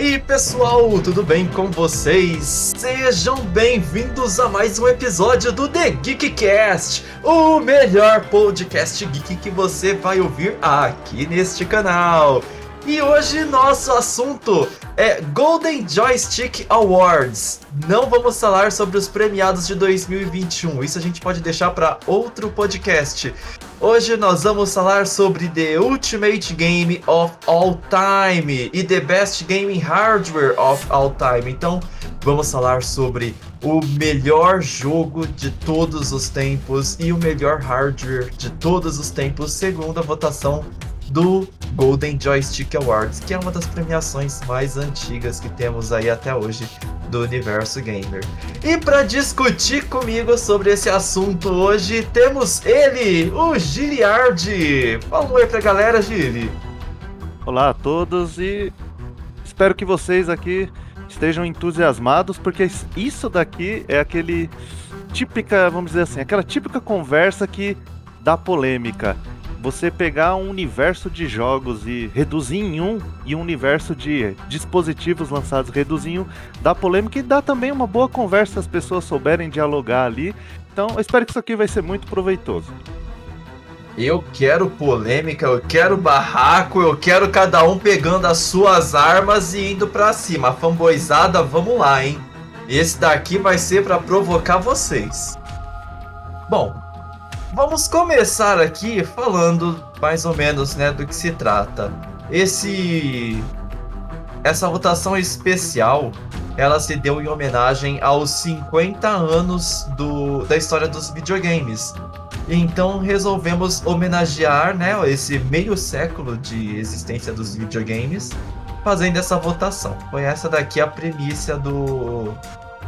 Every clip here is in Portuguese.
aí, pessoal, tudo bem com vocês? Sejam bem-vindos a mais um episódio do The Geekcast, o melhor podcast geek que você vai ouvir aqui neste canal. E hoje nosso assunto é Golden Joystick Awards. Não vamos falar sobre os premiados de 2021, isso a gente pode deixar para outro podcast. Hoje nós vamos falar sobre The Ultimate Game of All Time e The Best Gaming Hardware of All Time. Então, vamos falar sobre o melhor jogo de todos os tempos e o melhor hardware de todos os tempos, segundo a votação do Golden Joystick Awards, que é uma das premiações mais antigas que temos aí até hoje do universo gamer. E para discutir comigo sobre esse assunto hoje, temos ele, o Giliard. Fala um oi pra galera, Gili. Olá a todos e espero que vocês aqui estejam entusiasmados, porque isso daqui é aquele típica, vamos dizer assim, aquela típica conversa que dá polêmica você pegar um universo de jogos e reduzir em um e um universo de dispositivos lançados reduzir em um, dá polêmica e dá também uma boa conversa se as pessoas souberem dialogar ali. Então, eu espero que isso aqui vai ser muito proveitoso. Eu quero polêmica, eu quero barraco, eu quero cada um pegando as suas armas e indo pra cima. A fanboizada, vamos lá, hein? Esse daqui vai ser para provocar vocês. Bom, Vamos começar aqui falando mais ou menos, né, do que se trata. Esse essa votação especial, ela se deu em homenagem aos 50 anos do, da história dos videogames. Então resolvemos homenagear, né, esse meio século de existência dos videogames, fazendo essa votação. Foi essa daqui a premissa do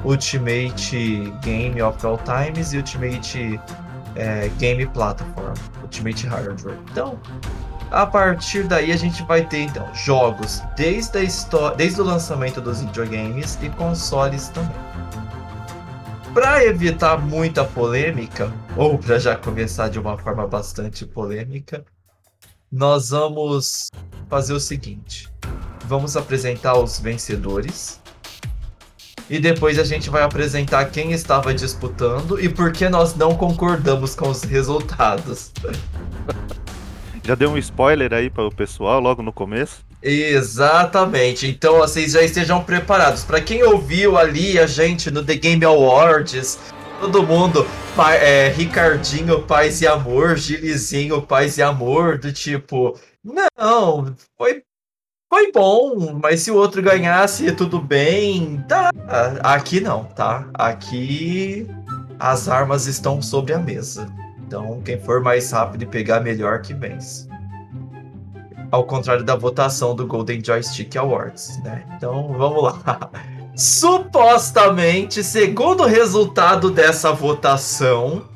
Ultimate Game of All Times e Ultimate é, Game Platform, Ultimate Hardware. Então, a partir daí a gente vai ter então jogos desde a história, desde o lançamento dos videogames e consoles também. Para evitar muita polêmica, ou para já começar de uma forma bastante polêmica, nós vamos fazer o seguinte: vamos apresentar os vencedores e depois a gente vai apresentar quem estava disputando e por que nós não concordamos com os resultados. Já deu um spoiler aí para o pessoal logo no começo? Exatamente. Então vocês já estejam preparados. Para quem ouviu ali a gente no The Game Awards, todo mundo, é, Ricardinho, paz e amor, Gilizinho, paz e amor, do tipo, não, foi foi bom, mas se o outro ganhasse, tudo bem. Tá. Aqui não, tá? Aqui as armas estão sobre a mesa. Então, quem for mais rápido e pegar melhor que vence. Ao contrário da votação do Golden Joystick Awards, né? Então, vamos lá. Supostamente, segundo o resultado dessa votação,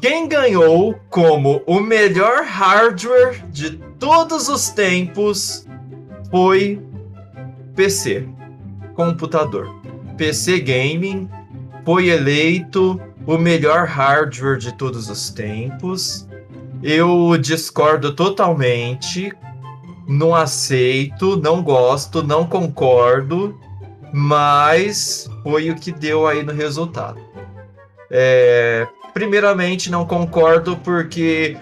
quem ganhou como o melhor hardware de todos os tempos foi PC, computador. PC Gaming foi eleito o melhor hardware de todos os tempos. Eu discordo totalmente, não aceito, não gosto, não concordo, mas foi o que deu aí no resultado. É, primeiramente, não concordo porque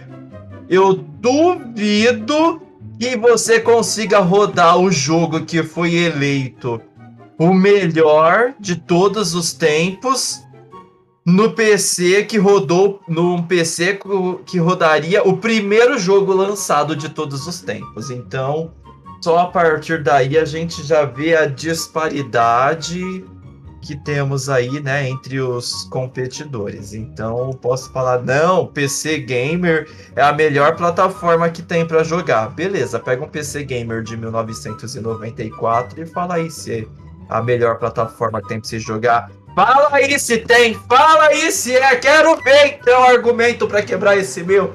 eu duvido que você consiga rodar o jogo que foi eleito o melhor de todos os tempos no PC que rodou num PC que rodaria o primeiro jogo lançado de todos os tempos. Então, só a partir daí a gente já vê a disparidade que temos aí, né, entre os competidores. Então, posso falar, não, PC Gamer é a melhor plataforma que tem para jogar. Beleza, pega um PC Gamer de 1994 e fala aí se é a melhor plataforma que tem para você jogar. Fala aí se tem, fala aí se é, quero ver então argumento para quebrar esse meu.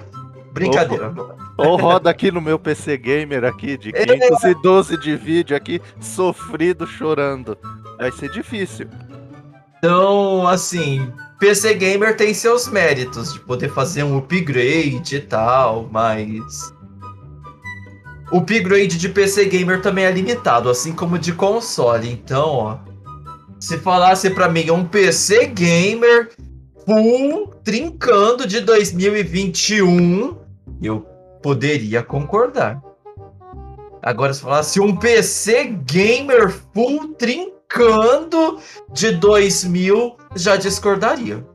Brincadeira. Ou roda aqui no meu PC Gamer aqui de 512 é. de vídeo aqui, sofrido, chorando vai ser difícil. Então, assim, PC Gamer tem seus méritos de poder fazer um upgrade e tal, mas. o upgrade de PC gamer também é limitado, assim como de console. Então, ó, se falasse para mim um PC gamer full trincando de 2021, eu poderia concordar. Agora, se falasse um PC gamer full trincando de 2000, já discordaria.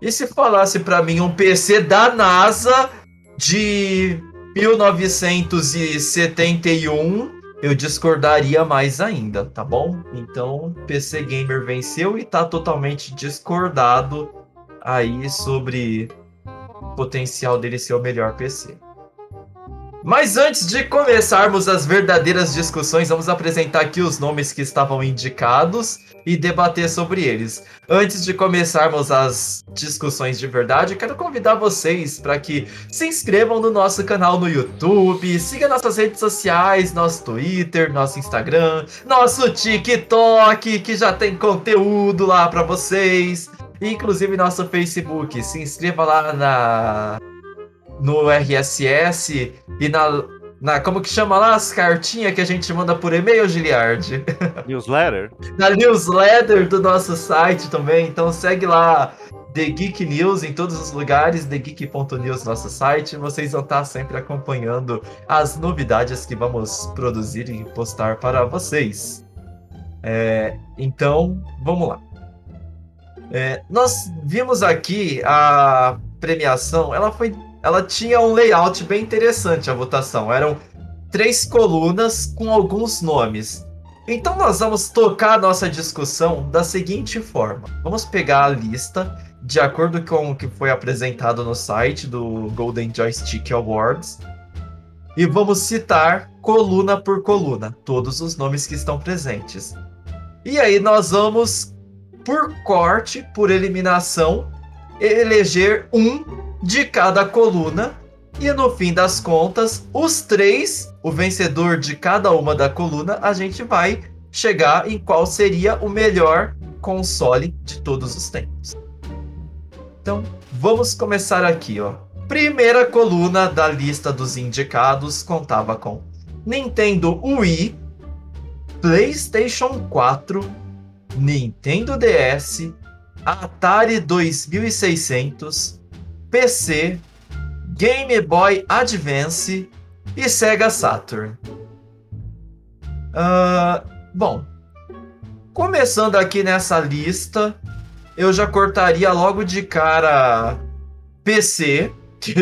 E se falasse para mim um PC da NASA de 1971, eu discordaria mais ainda, tá bom? Então, PC Gamer venceu e tá totalmente discordado aí sobre o potencial dele ser o melhor PC. Mas antes de começarmos as verdadeiras discussões, vamos apresentar aqui os nomes que estavam indicados e debater sobre eles. Antes de começarmos as discussões de verdade, quero convidar vocês para que se inscrevam no nosso canal no YouTube, siga nossas redes sociais, nosso Twitter, nosso Instagram, nosso TikTok, que já tem conteúdo lá para vocês, inclusive nosso Facebook. Se inscreva lá na no RSS e na, na. Como que chama lá as cartinhas que a gente manda por e-mail, Giliard? Newsletter? na newsletter do nosso site também. Então segue lá The Geek News em todos os lugares, thegeek.news nosso site. Vocês vão estar sempre acompanhando as novidades que vamos produzir e postar para vocês. É, então, vamos lá. É, nós vimos aqui a premiação, ela foi ela tinha um layout bem interessante a votação. Eram três colunas com alguns nomes. Então nós vamos tocar nossa discussão da seguinte forma. Vamos pegar a lista de acordo com o que foi apresentado no site do Golden Joystick Awards e vamos citar coluna por coluna todos os nomes que estão presentes. E aí nós vamos por corte, por eliminação, eleger um de cada coluna. E no fim das contas, os três, o vencedor de cada uma da coluna, a gente vai chegar em qual seria o melhor console de todos os tempos. Então, vamos começar aqui, ó. Primeira coluna da lista dos indicados contava com Nintendo Wii, PlayStation 4, Nintendo DS, Atari 2600, PC, Game Boy Advance e Sega Saturn. Uh, bom, começando aqui nessa lista, eu já cortaria logo de cara PC, que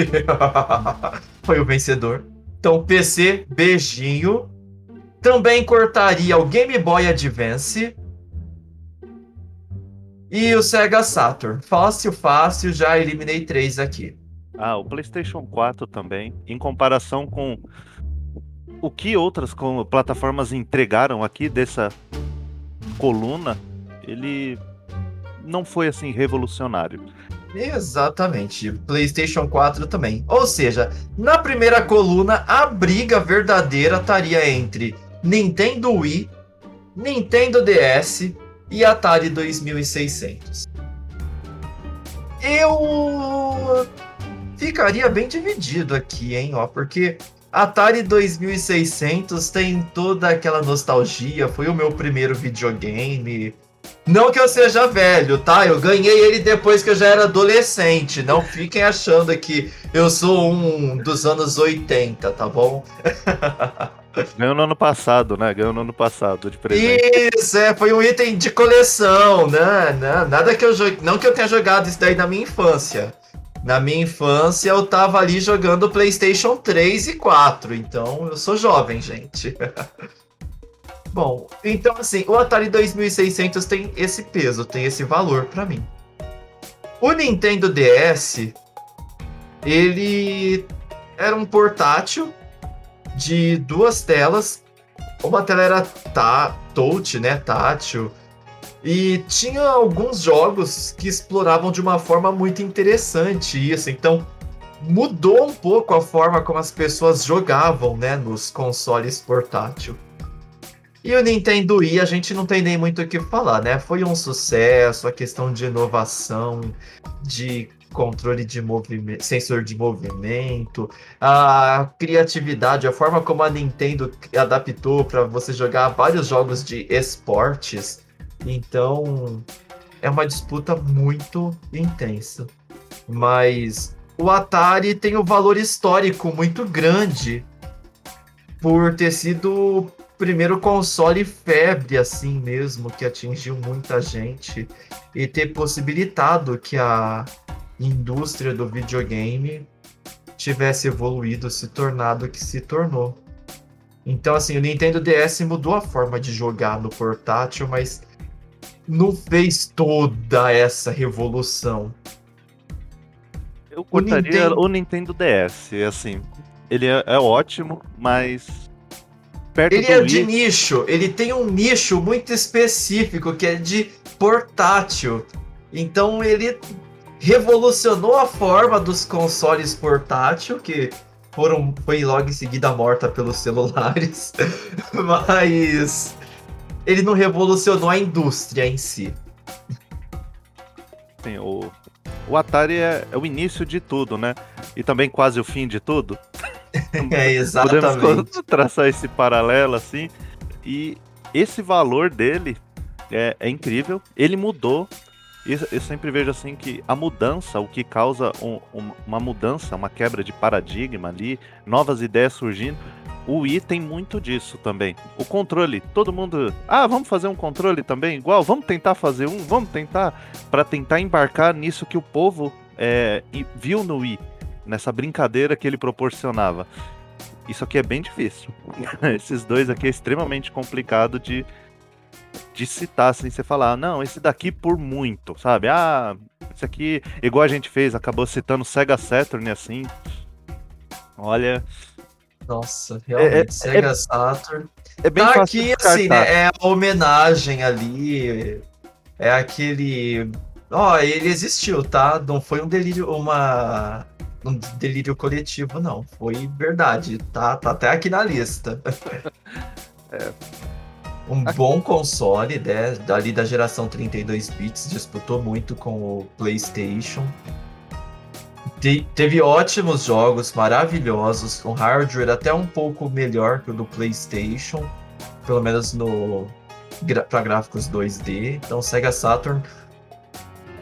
foi o vencedor. Então, PC, beijinho. Também cortaria o Game Boy Advance e o Sega Saturn. Fácil, fácil, já eliminei três aqui. Ah, o PlayStation 4 também. Em comparação com o que outras plataformas entregaram aqui dessa coluna, ele não foi assim revolucionário. Exatamente. PlayStation 4 também. Ou seja, na primeira coluna, a briga verdadeira estaria entre Nintendo Wii, Nintendo DS, e Atari 2600. Eu ficaria bem dividido aqui, hein, ó, porque Atari 2600 tem toda aquela nostalgia, foi o meu primeiro videogame. Não que eu seja velho, tá? Eu ganhei ele depois que eu já era adolescente. Não fiquem achando que eu sou um dos anos 80, tá bom? Ganhou no ano passado, né? Ganhou no ano passado de presente. Isso, é, foi um item de coleção, né? né? Nada que eu jogue. Não que eu tenha jogado isso daí na minha infância. Na minha infância eu tava ali jogando PlayStation 3 e 4, então eu sou jovem, gente. Bom, então assim, o Atari 2600 tem esse peso, tem esse valor para mim. O Nintendo DS, ele era um portátil de duas telas. Uma tela era tá, touch, né, tátil. E tinha alguns jogos que exploravam de uma forma muito interessante isso. Então, mudou um pouco a forma como as pessoas jogavam, né, nos consoles portátil. E o Nintendo Wii a gente não tem nem muito o que falar, né? Foi um sucesso, a questão de inovação, de controle de movimento, sensor de movimento, a criatividade, a forma como a Nintendo adaptou para você jogar vários jogos de esportes. Então, é uma disputa muito intensa. Mas o Atari tem um valor histórico muito grande por ter sido o primeiro console febre assim mesmo que atingiu muita gente e ter possibilitado que a indústria do videogame tivesse evoluído, se tornado o que se tornou. Então, assim, o Nintendo DS mudou a forma de jogar no portátil, mas não fez toda essa revolução. Eu cortaria o Nintendo, o Nintendo DS, assim. Ele é, é ótimo, mas. Perto ele é Wii... de nicho, ele tem um nicho muito específico que é de portátil. Então ele revolucionou a forma dos consoles portátil, que foram, foi logo em seguida morta pelos celulares, mas ele não revolucionou a indústria em si. Sim, o, o Atari é, é, o início de tudo, né? E também quase o fim de tudo. é, exatamente. Podemos traçar esse paralelo assim. E esse valor dele é, é incrível. Ele mudou eu sempre vejo assim que a mudança, o que causa um, um, uma mudança, uma quebra de paradigma ali, novas ideias surgindo, o Wii tem muito disso também. O controle, todo mundo, ah, vamos fazer um controle também igual, vamos tentar fazer um, vamos tentar para tentar embarcar nisso que o povo é, viu no Wii, nessa brincadeira que ele proporcionava. Isso aqui é bem difícil. Esses dois aqui é extremamente complicado de de citar, assim, você falar, não, esse daqui por muito, sabe? Ah, esse aqui, igual a gente fez, acabou citando Sega Saturn, assim. Olha. Nossa, realmente, é, é, Sega é, Saturn. É bem tá fácil aqui, assim, né? É a homenagem ali. É aquele. Ó, oh, ele existiu, tá? Não foi um delírio, uma. Um delírio coletivo, não. Foi verdade. Tá, tá até aqui na lista. é, um bom console, né? Dali da geração 32 bits, disputou muito com o PlayStation. Te teve ótimos jogos, maravilhosos, com hardware até um pouco melhor que o do PlayStation, pelo menos no para gráficos 2D. Então, Sega Saturn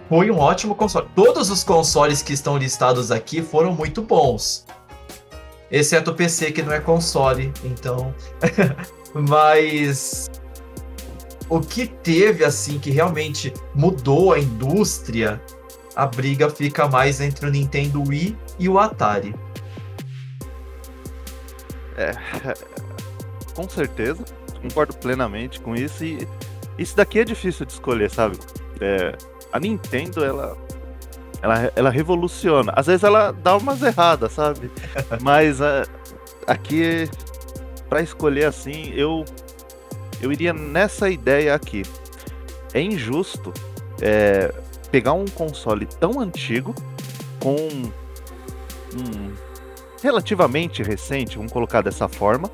foi um ótimo console. Todos os consoles que estão listados aqui foram muito bons. Exceto o PC, que não é console, então. Mas o que teve assim que realmente mudou a indústria, a briga fica mais entre o Nintendo Wii e o Atari. É, com certeza, concordo plenamente com isso e isso daqui é difícil de escolher, sabe? É, a Nintendo, ela, ela, ela revoluciona. Às vezes ela dá umas erradas, sabe? Mas uh, aqui para escolher assim, eu eu iria nessa ideia aqui. É injusto é, pegar um console tão antigo com um relativamente recente, vamos colocar dessa forma,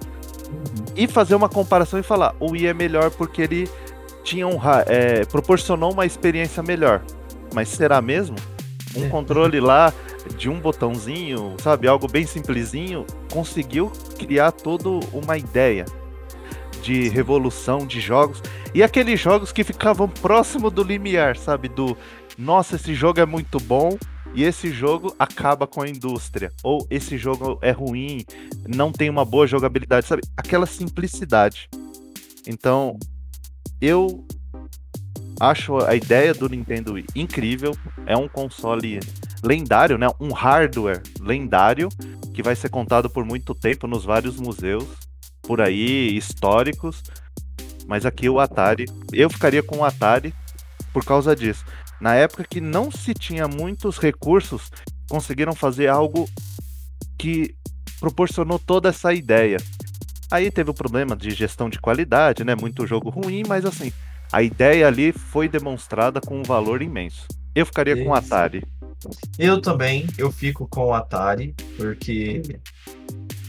e fazer uma comparação e falar o Wii é melhor porque ele tinha um, é, proporcionou uma experiência melhor. Mas será mesmo? Um é. controle lá de um botãozinho, sabe, algo bem simplesinho, conseguiu criar toda uma ideia de revolução de jogos e aqueles jogos que ficavam próximo do limiar, sabe, do nossa, esse jogo é muito bom e esse jogo acaba com a indústria ou esse jogo é ruim, não tem uma boa jogabilidade, sabe? Aquela simplicidade. Então, eu acho a ideia do Nintendo Wii incrível, é um console lendário, né? Um hardware lendário que vai ser contado por muito tempo nos vários museus por aí históricos. Mas aqui o Atari, eu ficaria com o Atari por causa disso. Na época que não se tinha muitos recursos, conseguiram fazer algo que proporcionou toda essa ideia. Aí teve o problema de gestão de qualidade, né? Muito jogo ruim, mas assim, a ideia ali foi demonstrada com um valor imenso. Eu ficaria Isso. com o Atari. Eu também, eu fico com o Atari, porque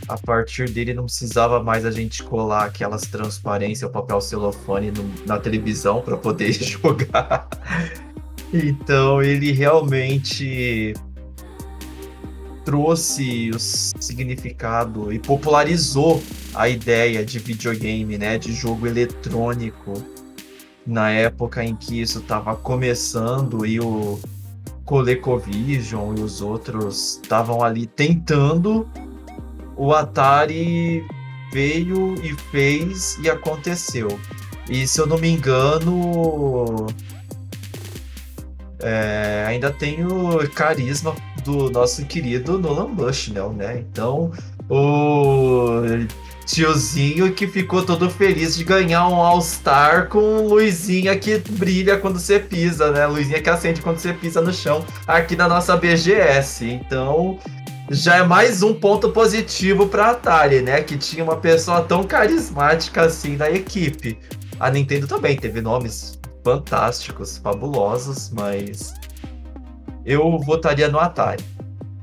a partir dele não precisava mais a gente colar aquelas transparências, o papel celofane no, na televisão para poder jogar. Então ele realmente trouxe o significado e popularizou a ideia de videogame, né, de jogo eletrônico na época em que isso estava começando e o ColecoVision e os outros estavam ali tentando, o Atari veio e fez e aconteceu. E se eu não me engano, é, ainda tem o carisma do nosso querido Nolan Bushnell, né? Então, o tiozinho que ficou todo feliz de ganhar um All-Star com luzinha que brilha quando você pisa, né? Luzinha que acende quando você pisa no chão aqui na nossa BGS. Então, já é mais um ponto positivo para Atari, né? Que tinha uma pessoa tão carismática assim na equipe. A Nintendo também teve nomes fantásticos, fabulosos, mas eu votaria no Atari.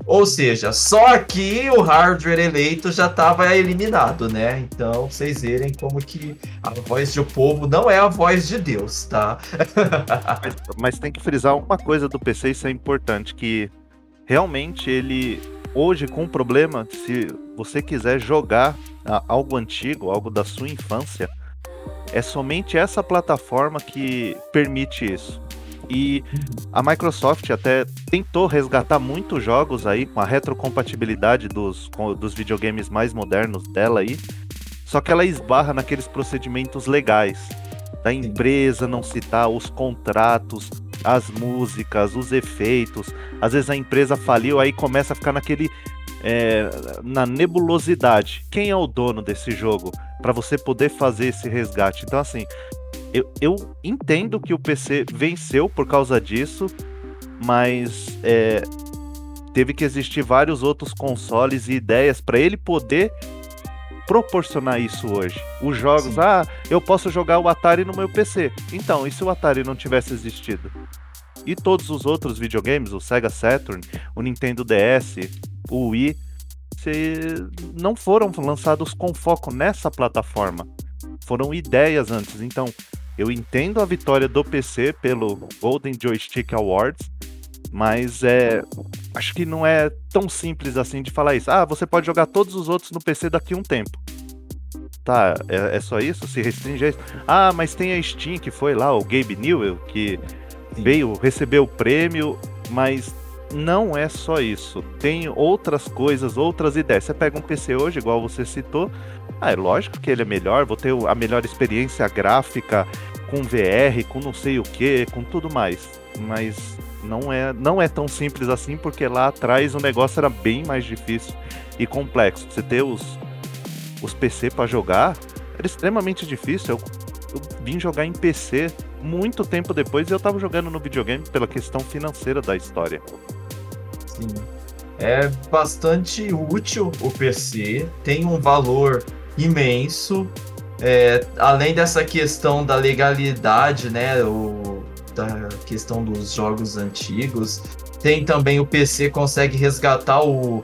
Ou seja, só aqui o hardware eleito já estava eliminado, né? Então, vocês verem como que a voz do povo não é a voz de Deus, tá? mas, mas, tem que frisar uma coisa do PC, isso é importante, que realmente ele, hoje com o problema, se você quiser jogar algo antigo, algo da sua infância, é somente essa plataforma que permite isso. E a Microsoft até tentou resgatar muitos jogos aí com a retrocompatibilidade dos, dos videogames mais modernos dela aí. Só que ela esbarra naqueles procedimentos legais da empresa não citar os contratos, as músicas, os efeitos. Às vezes a empresa faliu, aí começa a ficar naquele é, na nebulosidade. Quem é o dono desse jogo para você poder fazer esse resgate? Então assim, eu, eu entendo que o PC venceu por causa disso, mas é, teve que existir vários outros consoles e ideias para ele poder proporcionar isso hoje. Os jogos, Sim. ah, eu posso jogar o Atari no meu PC. Então, e se o Atari não tivesse existido? E todos os outros videogames, o Sega Saturn, o Nintendo DS, o Wii, não foram lançados com foco nessa plataforma. Foram ideias antes. Então, eu entendo a vitória do PC pelo Golden Joystick Awards, mas é. Acho que não é tão simples assim de falar isso. Ah, você pode jogar todos os outros no PC daqui a um tempo. Tá, é, é só isso? Se restringe a isso? Ah, mas tem a Steam que foi lá, o Gabe Newell, que Sim. veio receber o prêmio, mas não é só isso. Tem outras coisas, outras ideias. Você pega um PC hoje, igual você citou, ah, é lógico que ele é melhor, vou ter a melhor experiência gráfica com VR, com não sei o que, com tudo mais. Mas não é, não é tão simples assim, porque lá atrás o negócio era bem mais difícil e complexo. Você ter os, os PC para jogar era extremamente difícil. Eu, eu vim jogar em PC muito tempo depois e eu tava jogando no videogame pela questão financeira da história. Sim. É bastante útil o PC, tem um valor imenso. É, além dessa questão da legalidade, né, o, da questão dos jogos antigos, tem também o PC consegue resgatar o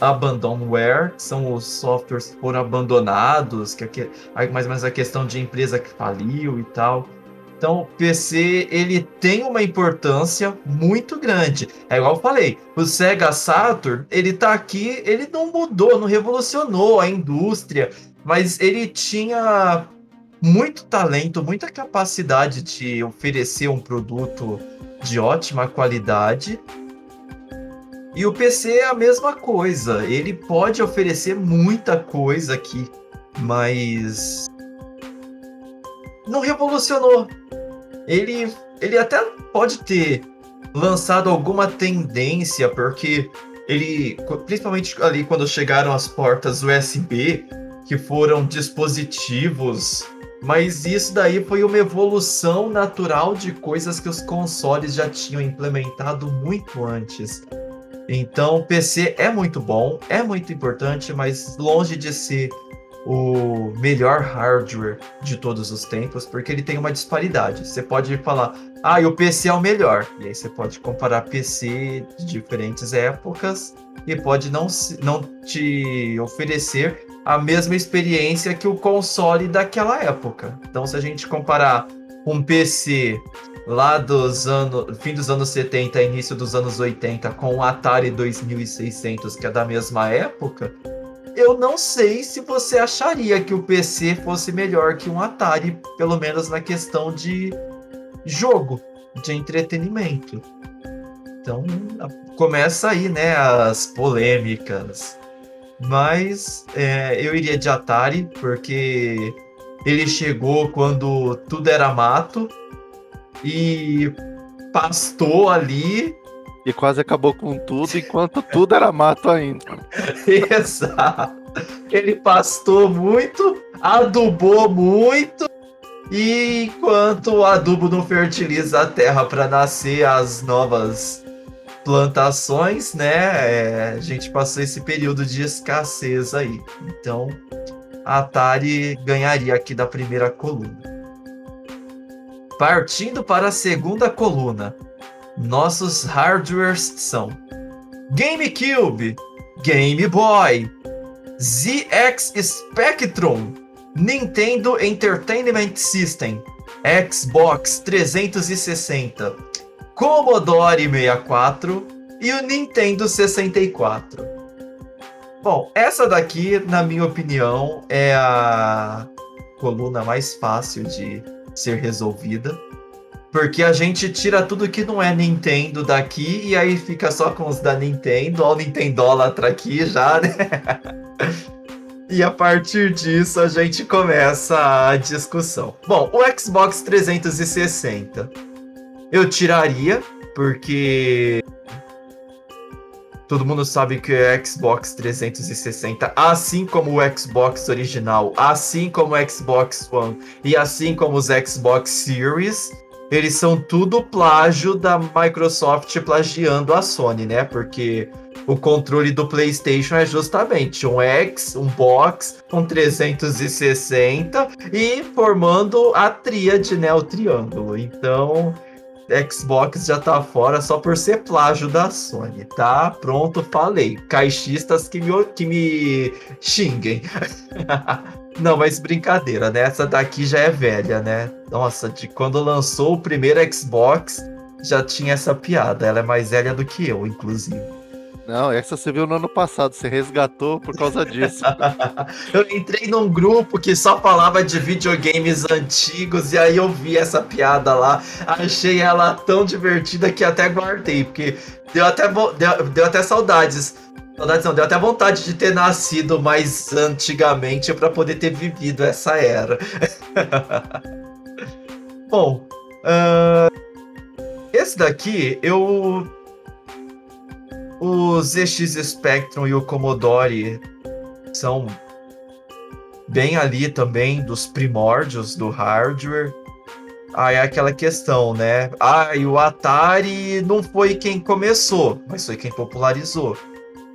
abandonware, que são os softwares que foram abandonados, que é mais ou a questão de empresa que faliu e tal. Então, o PC ele tem uma importância muito grande. É igual eu falei, o Sega Saturn, ele tá aqui, ele não mudou, não revolucionou a indústria, mas ele tinha muito talento, muita capacidade de oferecer um produto de ótima qualidade. E o PC é a mesma coisa, ele pode oferecer muita coisa aqui, mas não revolucionou. Ele, ele até pode ter lançado alguma tendência, porque ele, principalmente ali quando chegaram as portas USB, que foram dispositivos, mas isso daí foi uma evolução natural de coisas que os consoles já tinham implementado muito antes. Então, o PC é muito bom, é muito importante, mas longe de ser o melhor hardware de todos os tempos, porque ele tem uma disparidade. Você pode falar, ah, e o PC é o melhor. E aí você pode comparar PC de diferentes épocas e pode não, não te oferecer a mesma experiência que o console daquela época. Então, se a gente comparar um PC lá dos anos, fim dos anos 70, início dos anos 80, com o Atari 2600, que é da mesma época, eu não sei se você acharia que o PC fosse melhor que um Atari, pelo menos na questão de jogo, de entretenimento. Então, começa aí, né, as polêmicas. Mas é, eu iria de Atari, porque ele chegou quando tudo era mato e pastou ali. E quase acabou com tudo, enquanto tudo era mato ainda. Exato. Ele pastou muito, adubou muito, e enquanto o adubo não fertiliza a terra para nascer as novas plantações, né? É, a gente passou esse período de escassez aí. Então, a Atari ganharia aqui da primeira coluna. Partindo para a segunda coluna, nossos hardwares são GameCube, Game Boy, ZX Spectrum, Nintendo Entertainment System, Xbox 360, Commodore 64 e o Nintendo 64. Bom, essa daqui, na minha opinião, é a coluna mais fácil de ser resolvida. Porque a gente tira tudo que não é Nintendo daqui e aí fica só com os da Nintendo, ó o Nintendólatra aqui já, né? e a partir disso a gente começa a discussão. Bom, o Xbox 360 eu tiraria, porque todo mundo sabe que o Xbox 360, assim como o Xbox original, assim como o Xbox One e assim como os Xbox Series, eles são tudo plágio da Microsoft plagiando a Sony, né? Porque o controle do PlayStation é justamente um X, um box com 360 e formando a tríade, né? O triângulo. Então, Xbox já tá fora só por ser plágio da Sony, tá? Pronto, falei. Caixistas que me, que me xinguem. Não, mas brincadeira, né? Essa daqui já é velha, né? Nossa, de quando lançou o primeiro Xbox, já tinha essa piada. Ela é mais velha do que eu, inclusive. Não, essa você viu no ano passado, você resgatou por causa disso. eu entrei num grupo que só falava de videogames antigos e aí eu vi essa piada lá. Achei ela tão divertida que até guardei, porque deu até, deu, deu até saudades. Saudades não, deu até vontade de ter nascido mais antigamente para poder ter vivido essa era. Bom, uh, esse daqui eu o ZX Spectrum e o Commodore são bem ali também dos primórdios do hardware. Aí é aquela questão, né? Ah, e o Atari não foi quem começou, mas foi quem popularizou.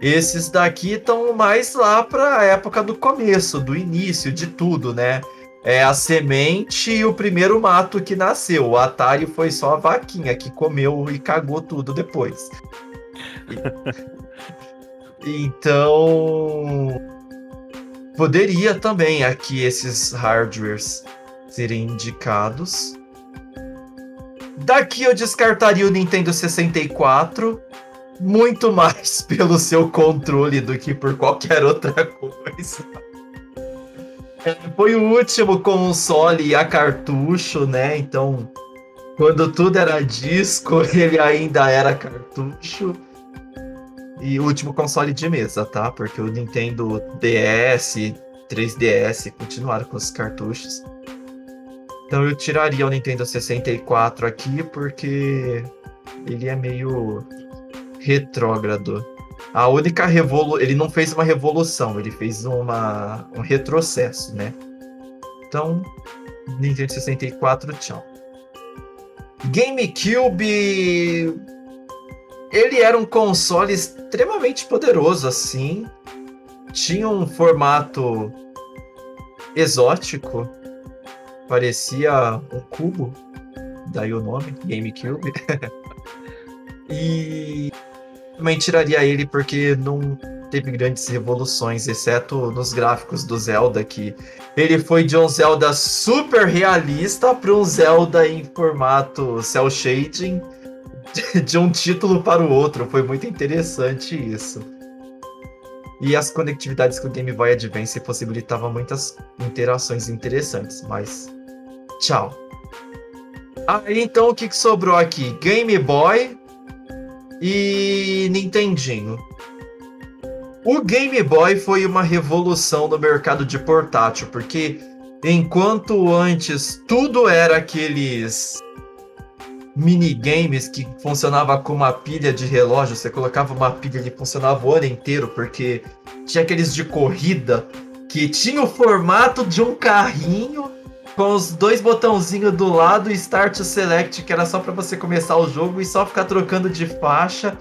Esses daqui estão mais lá para a época do começo, do início de tudo, né? É a semente e o primeiro mato que nasceu. O Atari foi só a vaquinha que comeu e cagou tudo depois então, poderia também aqui esses hardwares serem indicados. Daqui eu descartaria o Nintendo 64 muito mais pelo seu controle do que por qualquer outra coisa. Foi o último console a cartucho, né? Então, quando tudo era disco, ele ainda era cartucho. E o último console de mesa, tá? Porque o Nintendo DS, 3DS continuaram com os cartuchos. Então eu tiraria o Nintendo 64 aqui porque ele é meio retrógrado. A única revolução, ele não fez uma revolução, ele fez uma um retrocesso, né? Então, Nintendo 64, tchau. GameCube ele era um console extremamente poderoso, assim. Tinha um formato exótico. Parecia um cubo. Daí o nome, GameCube. e também tiraria ele porque não, teve grandes revoluções, exceto nos gráficos do Zelda, que ele foi de um Zelda super realista para um Zelda em formato cel shading, de um título para o outro. Foi muito interessante isso. E as conectividades com o Game Boy Advance possibilitavam muitas interações interessantes, mas tchau. Aí então o que, que sobrou aqui? Game Boy e Nintendinho. O Game Boy foi uma revolução no mercado de portátil, porque enquanto antes tudo era aqueles minigames que funcionava com uma pilha de relógio, você colocava uma pilha e funcionava o ano inteiro, porque tinha aqueles de corrida que tinha o formato de um carrinho com os dois botãozinhos do lado Start Select, que era só para você começar o jogo e só ficar trocando de faixa.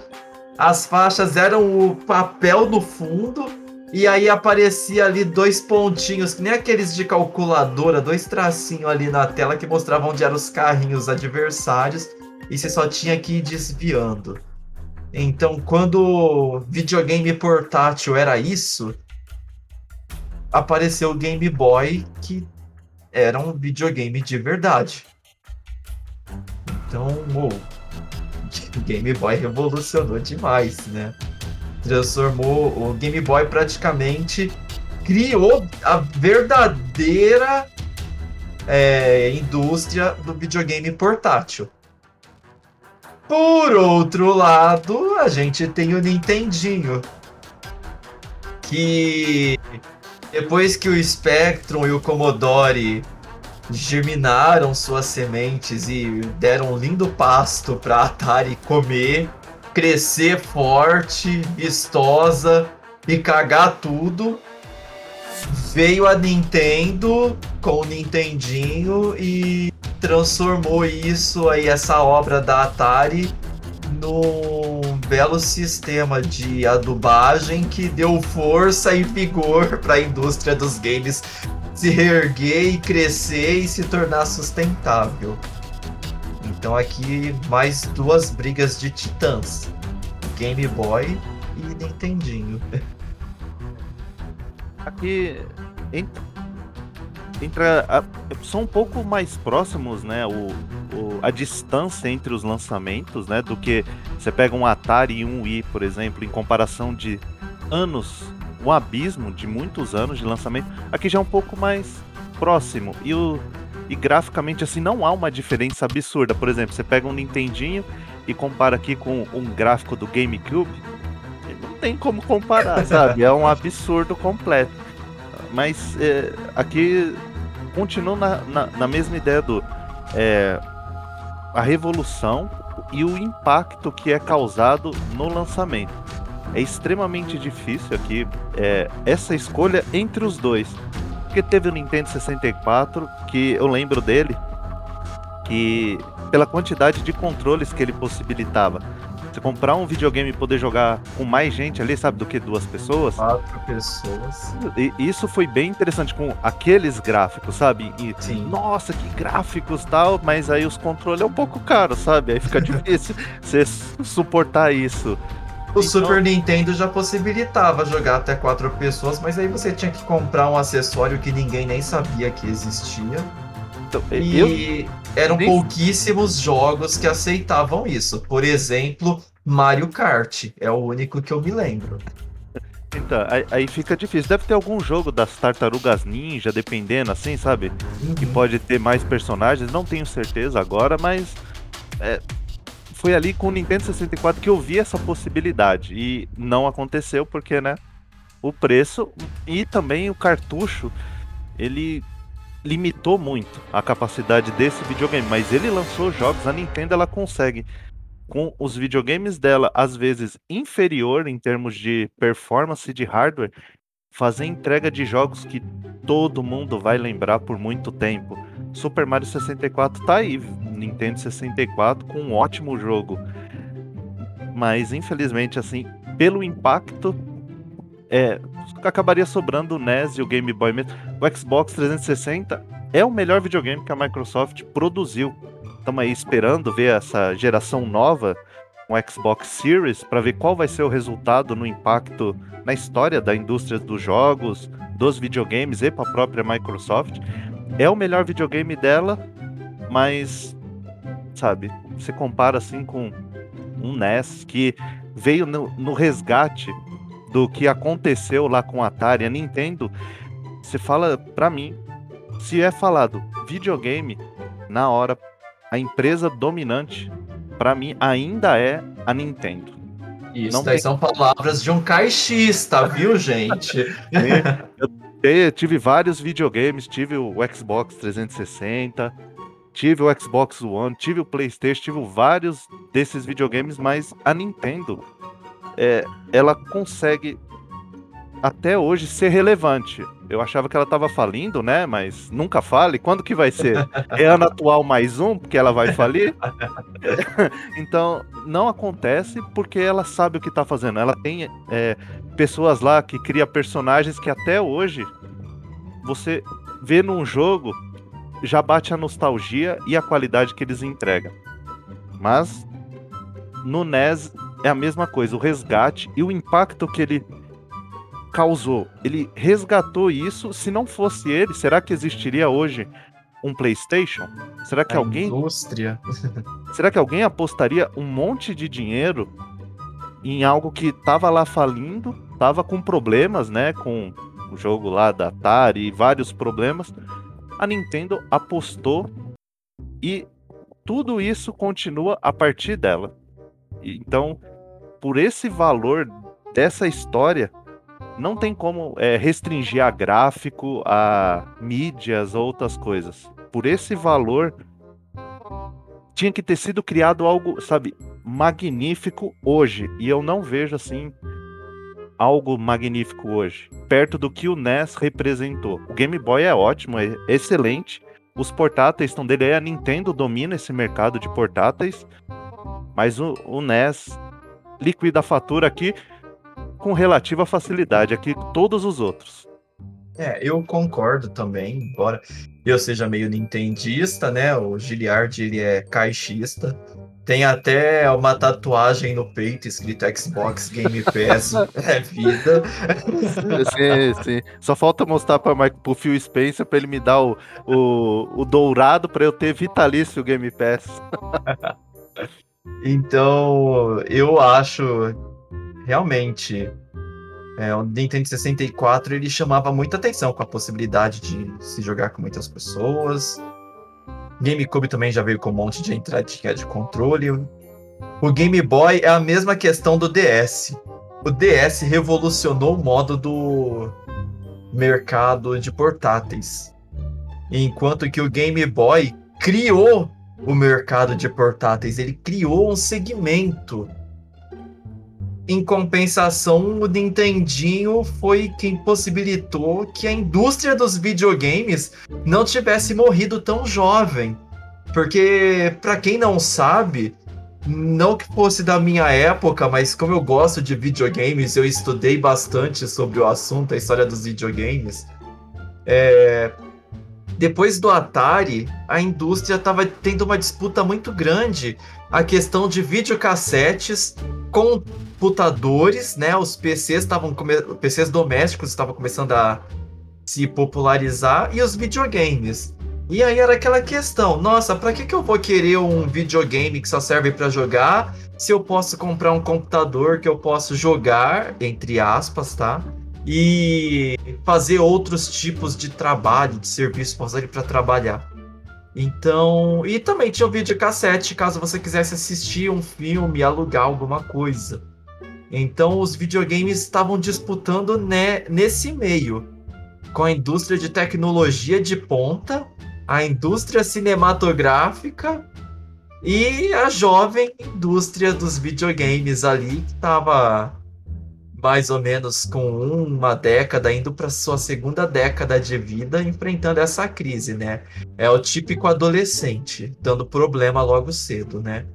As faixas eram o papel no fundo e aí aparecia ali dois pontinhos, que nem aqueles de calculadora, dois tracinhos ali na tela que mostravam onde eram os carrinhos adversários e você só tinha que ir desviando. Então, quando videogame portátil era isso, apareceu o Game Boy, que era um videogame de verdade. Então, o Game Boy revolucionou demais, né? Transformou o Game Boy praticamente criou a verdadeira é, indústria do videogame portátil. Por outro lado, a gente tem o Nintendinho, que depois que o Spectrum e o Commodore germinaram suas sementes e deram um lindo pasto para Atari comer, crescer forte, vistosa e cagar tudo, veio a Nintendo com o Nintendinho e transformou isso aí, essa obra da Atari, num belo sistema de adubagem que deu força e vigor para a indústria dos games se reerguer e crescer e se tornar sustentável. Então aqui mais duas brigas de titãs. Game Boy e Nintendinho. Aqui entra a, são um pouco mais próximos, né? O, o, a distância entre os lançamentos, né? Do que você pega um Atari e um Wii, por exemplo, em comparação de anos, um abismo de muitos anos de lançamento. Aqui já é um pouco mais próximo. E o e graficamente assim não há uma diferença absurda. Por exemplo, você pega um Nintendinho e compara aqui com um gráfico do GameCube, não tem como comparar, sabe? É um absurdo completo. Mas é, aqui continua na, na, na, mesma ideia do é, a revolução e o impacto que é causado no lançamento. É extremamente difícil aqui é, essa escolha entre os dois. Porque teve o Nintendo 64, que eu lembro dele, que pela quantidade de controles que ele possibilitava. Você comprar um videogame e poder jogar com mais gente ali, sabe, do que duas pessoas. Quatro pessoas. E isso foi bem interessante com aqueles gráficos, sabe? E, Sim. Nossa, que gráficos tal, mas aí os controles é um pouco caro, sabe? Aí fica difícil você suportar isso. O então... Super Nintendo já possibilitava jogar até quatro pessoas, mas aí você tinha que comprar um acessório que ninguém nem sabia que existia. Então, e eu... eram pouquíssimos jogos que aceitavam isso. Por exemplo, Mario Kart. É o único que eu me lembro. Então, aí, aí, fica difícil. Deve ter algum jogo das tartarugas ninja, dependendo, assim, sabe? Uhum. Que pode ter mais personagens. Não tenho certeza agora, mas. É, foi ali com o Nintendo 64 que eu vi essa possibilidade. E não aconteceu porque, né? O preço e também o cartucho, ele limitou muito a capacidade desse videogame. Mas ele lançou jogos, a Nintendo ela consegue com os videogames dela às vezes inferior em termos de performance de hardware, fazer entrega de jogos que todo mundo vai lembrar por muito tempo. Super Mario 64 tá aí, Nintendo 64 com um ótimo jogo. Mas infelizmente assim, pelo impacto é, acabaria sobrando o NES e o Game Boy mesmo. O Xbox 360 é o melhor videogame que a Microsoft produziu. Estamos aí esperando ver essa geração nova um Xbox Series para ver qual vai ser o resultado no impacto na história da indústria dos jogos, dos videogames e para a própria Microsoft. É o melhor videogame dela, mas sabe, você compara assim com um NES que veio no, no resgate do que aconteceu lá com a Atari, a Nintendo. Você fala para mim, se é falado videogame, na hora a empresa dominante para mim ainda é a Nintendo. Isso Não daí tem... são palavras de um caixista, viu, gente? eu tive vários videogames, tive o Xbox 360, tive o Xbox One, tive o PlayStation, tive vários desses videogames, mas a Nintendo, é, ela consegue até hoje ser relevante. Eu achava que ela estava falindo, né? Mas nunca fale. Quando que vai ser? É ano atual mais um, porque ela vai falir? então, não acontece porque ela sabe o que está fazendo. Ela tem é, pessoas lá que cria personagens que até hoje você vê num jogo já bate a nostalgia e a qualidade que eles entregam. Mas no NES é a mesma coisa, o resgate e o impacto que ele causou. Ele resgatou isso. Se não fosse ele, será que existiria hoje um PlayStation? Será que a alguém indústria. será que alguém apostaria um monte de dinheiro em algo que tava lá falindo, tava com problemas, né, com o jogo lá da Atari e vários problemas. A Nintendo apostou e tudo isso continua a partir dela. Então, por esse valor dessa história, não tem como é, restringir a gráfico, a mídias, outras coisas. Por esse valor, tinha que ter sido criado algo, sabe, magnífico hoje. E eu não vejo assim algo magnífico hoje, perto do que o NES representou. O Game Boy é ótimo, é excelente. Os portáteis estão dele aí, a Nintendo domina esse mercado de portáteis, mas o, o NES liquida a fatura aqui com relativa facilidade aqui todos os outros. É, eu concordo também, embora eu seja meio nintendista, né? O Giliard, ele é caixista. Tem até uma tatuagem no peito escrito Xbox Game Pass é vida. Sim, sim. Só falta mostrar para o Phil Spencer para ele me dar o, o, o dourado para eu ter vitalício Game Pass. então, eu acho realmente, é, o Nintendo 64 ele chamava muita atenção com a possibilidade de se jogar com muitas pessoas. GameCube também já veio com um monte de entradinha de controle. O Game Boy é a mesma questão do DS. O DS revolucionou o modo do mercado de portáteis. Enquanto que o Game Boy criou o mercado de portáteis, ele criou um segmento em compensação, o Nintendinho foi quem possibilitou que a indústria dos videogames não tivesse morrido tão jovem. Porque, para quem não sabe, não que fosse da minha época, mas como eu gosto de videogames, eu estudei bastante sobre o assunto, a história dos videogames. É... Depois do Atari, a indústria estava tendo uma disputa muito grande a questão de videocassetes com computadores, né? Os PCs estavam PCs domésticos estavam começando a se popularizar e os videogames. E aí era aquela questão, nossa, para que que eu vou querer um videogame que só serve para jogar, se eu posso comprar um computador que eu posso jogar, entre aspas, tá? E fazer outros tipos de trabalho, de serviço, para trabalhar. Então, e também tinha o videocassete, caso você quisesse assistir um filme, alugar alguma coisa. Então os videogames estavam disputando né, nesse meio, com a indústria de tecnologia de ponta, a indústria cinematográfica e a jovem indústria dos videogames ali que estava mais ou menos com uma década indo para sua segunda década de vida enfrentando essa crise, né? É o típico adolescente dando problema logo cedo, né?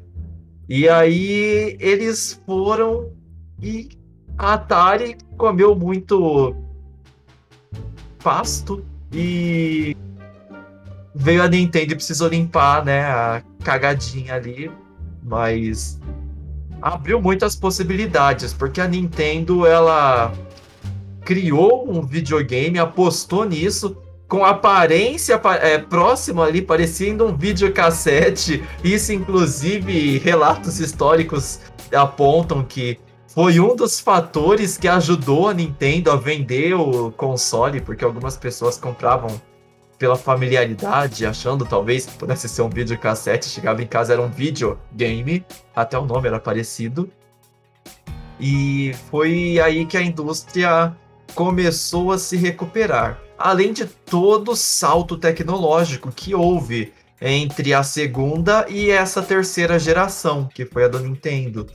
E aí eles foram e a Atari comeu muito pasto e veio a Nintendo e precisou limpar, né, a cagadinha ali, mas abriu muitas possibilidades, porque a Nintendo ela criou um videogame, apostou nisso, com aparência é, próxima ali, parecendo um videocassete. Isso, inclusive, relatos históricos apontam que foi um dos fatores que ajudou a Nintendo a vender o console, porque algumas pessoas compravam pela familiaridade, achando talvez que pudesse ser um videocassete, chegava em casa era um videogame, até o nome era parecido. E foi aí que a indústria começou a se recuperar. Além de todo o salto tecnológico que houve entre a segunda e essa terceira geração, que foi a do Nintendo.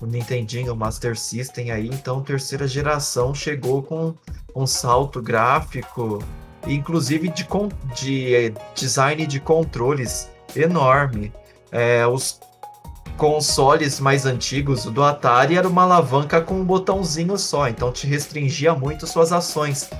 O Nintendinho, o Master System aí, então terceira geração chegou com um salto gráfico inclusive de, de eh, design de controles enorme. É, os consoles mais antigos do Atari era uma alavanca com um botãozinho só, então te restringia muito suas ações.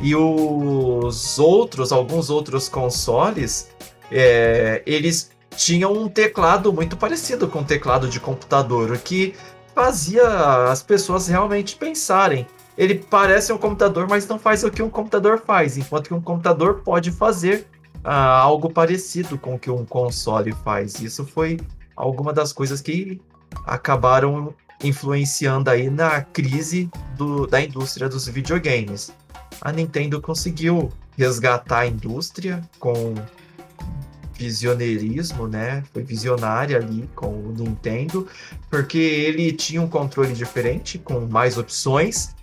E os outros, alguns outros consoles, é, eles tinham um teclado muito parecido com o teclado de computador, o que fazia as pessoas realmente pensarem ele parece um computador, mas não faz o que um computador faz, enquanto que um computador pode fazer ah, algo parecido com o que um console faz. Isso foi alguma das coisas que acabaram influenciando aí na crise do, da indústria dos videogames. A Nintendo conseguiu resgatar a indústria com visioneirismo, né? Foi visionária ali com o Nintendo, porque ele tinha um controle diferente, com mais opções,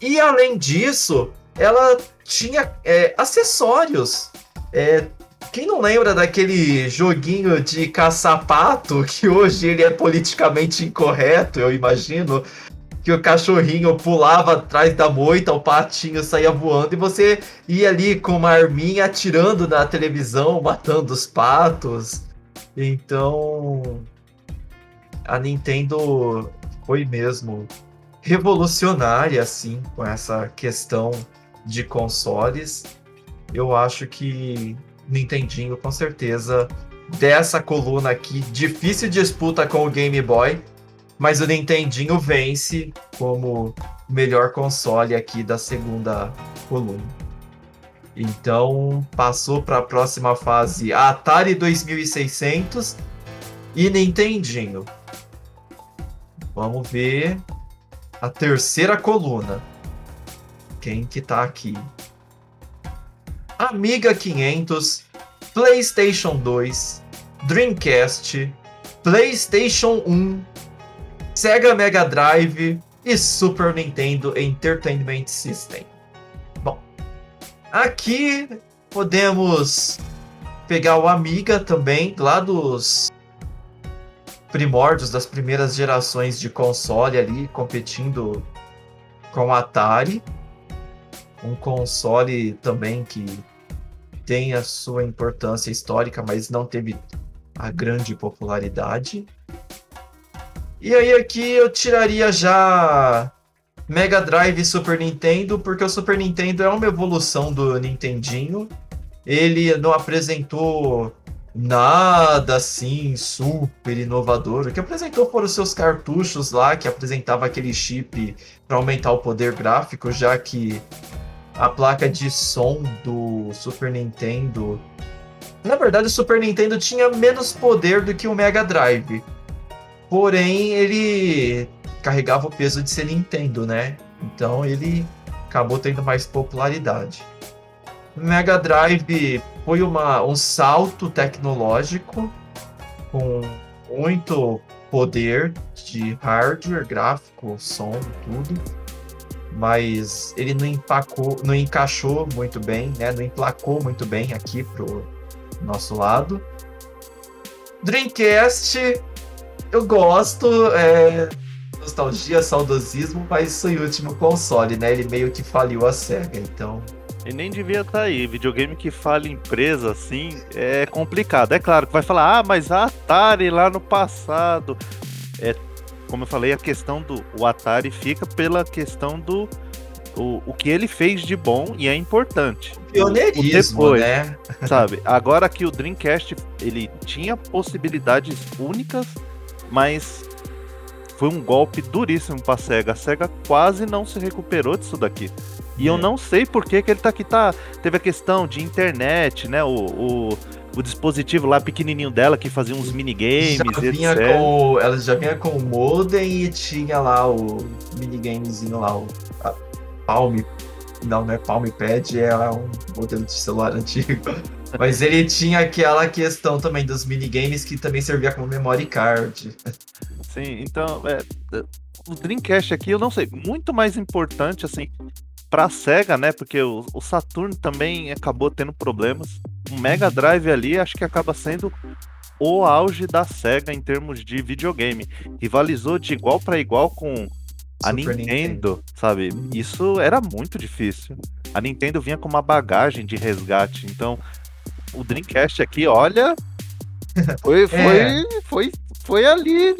e além disso, ela tinha é, acessórios. É, quem não lembra daquele joguinho de caçapato, que hoje ele é politicamente incorreto, eu imagino, que o cachorrinho pulava atrás da moita, o patinho saía voando e você ia ali com uma arminha atirando na televisão, matando os patos. Então, a Nintendo foi mesmo revolucionária, assim, com essa questão de consoles. Eu acho que Nintendinho, com certeza, dessa coluna aqui, difícil disputa com o Game Boy, mas o Nintendinho vence como melhor console aqui da segunda coluna. Então, passou para a próxima fase Atari 2600 e Nintendinho. Vamos ver a terceira coluna. Quem que tá aqui? Amiga 500, PlayStation 2, Dreamcast, PlayStation 1, Sega Mega Drive e Super Nintendo Entertainment System. Bom, aqui podemos pegar o Amiga também, lá dos primórdios das primeiras gerações de console ali, competindo com o Atari. Um console também que tem a sua importância histórica, mas não teve a grande popularidade. E aí aqui eu tiraria já Mega Drive e Super Nintendo, porque o Super Nintendo é uma evolução do Nintendinho. Ele não apresentou nada assim super inovador. O que apresentou foram seus cartuchos lá, que apresentava aquele chip para aumentar o poder gráfico, já que a placa de som do Super Nintendo. Na verdade, o Super Nintendo tinha menos poder do que o Mega Drive. Porém, ele carregava o peso de ser Nintendo, né? Então ele acabou tendo mais popularidade. Mega Drive foi uma, um salto tecnológico com muito poder de hardware, gráfico, som, tudo. Mas ele não empacou, não encaixou muito bem, né? Não emplacou muito bem aqui pro nosso lado. Dreamcast, eu gosto, é, nostalgia, saudosismo, mas foi o último console, né? Ele meio que faliu a SEGA, então e nem devia estar tá aí. Videogame que fala empresa assim é complicado. É claro que vai falar, ah, mas a Atari lá no passado. É, como eu falei, a questão do o Atari fica pela questão do o, o que ele fez de bom e é importante. Pioneirismo, depois, né? sabe? Agora que o Dreamcast ele tinha possibilidades únicas, mas foi um golpe duríssimo pra SEGA. A SEGA quase não se recuperou disso daqui. E é. eu não sei por que, que ele tá aqui, tá. Teve a questão de internet, né? O, o, o dispositivo lá pequenininho dela que fazia uns minigames. Já vinha etc. com, ela já vinha com o modem e tinha lá o minigamezinho lá, o Palm. Não, não é Palm Pad, é um modelo de celular antigo. Mas ele tinha aquela questão também dos minigames que também servia como memory card. Sim, então, é, é, o Dreamcast aqui, eu não sei, muito mais importante, assim, pra SEGA, né? Porque o, o Saturn também acabou tendo problemas. O Mega Drive ali, acho que acaba sendo o auge da SEGA em termos de videogame. Rivalizou de igual para igual com a Nintendo, Nintendo, sabe? Isso era muito difícil. A Nintendo vinha com uma bagagem de resgate, então o Dreamcast aqui, olha, foi, foi, é. foi, foi ali.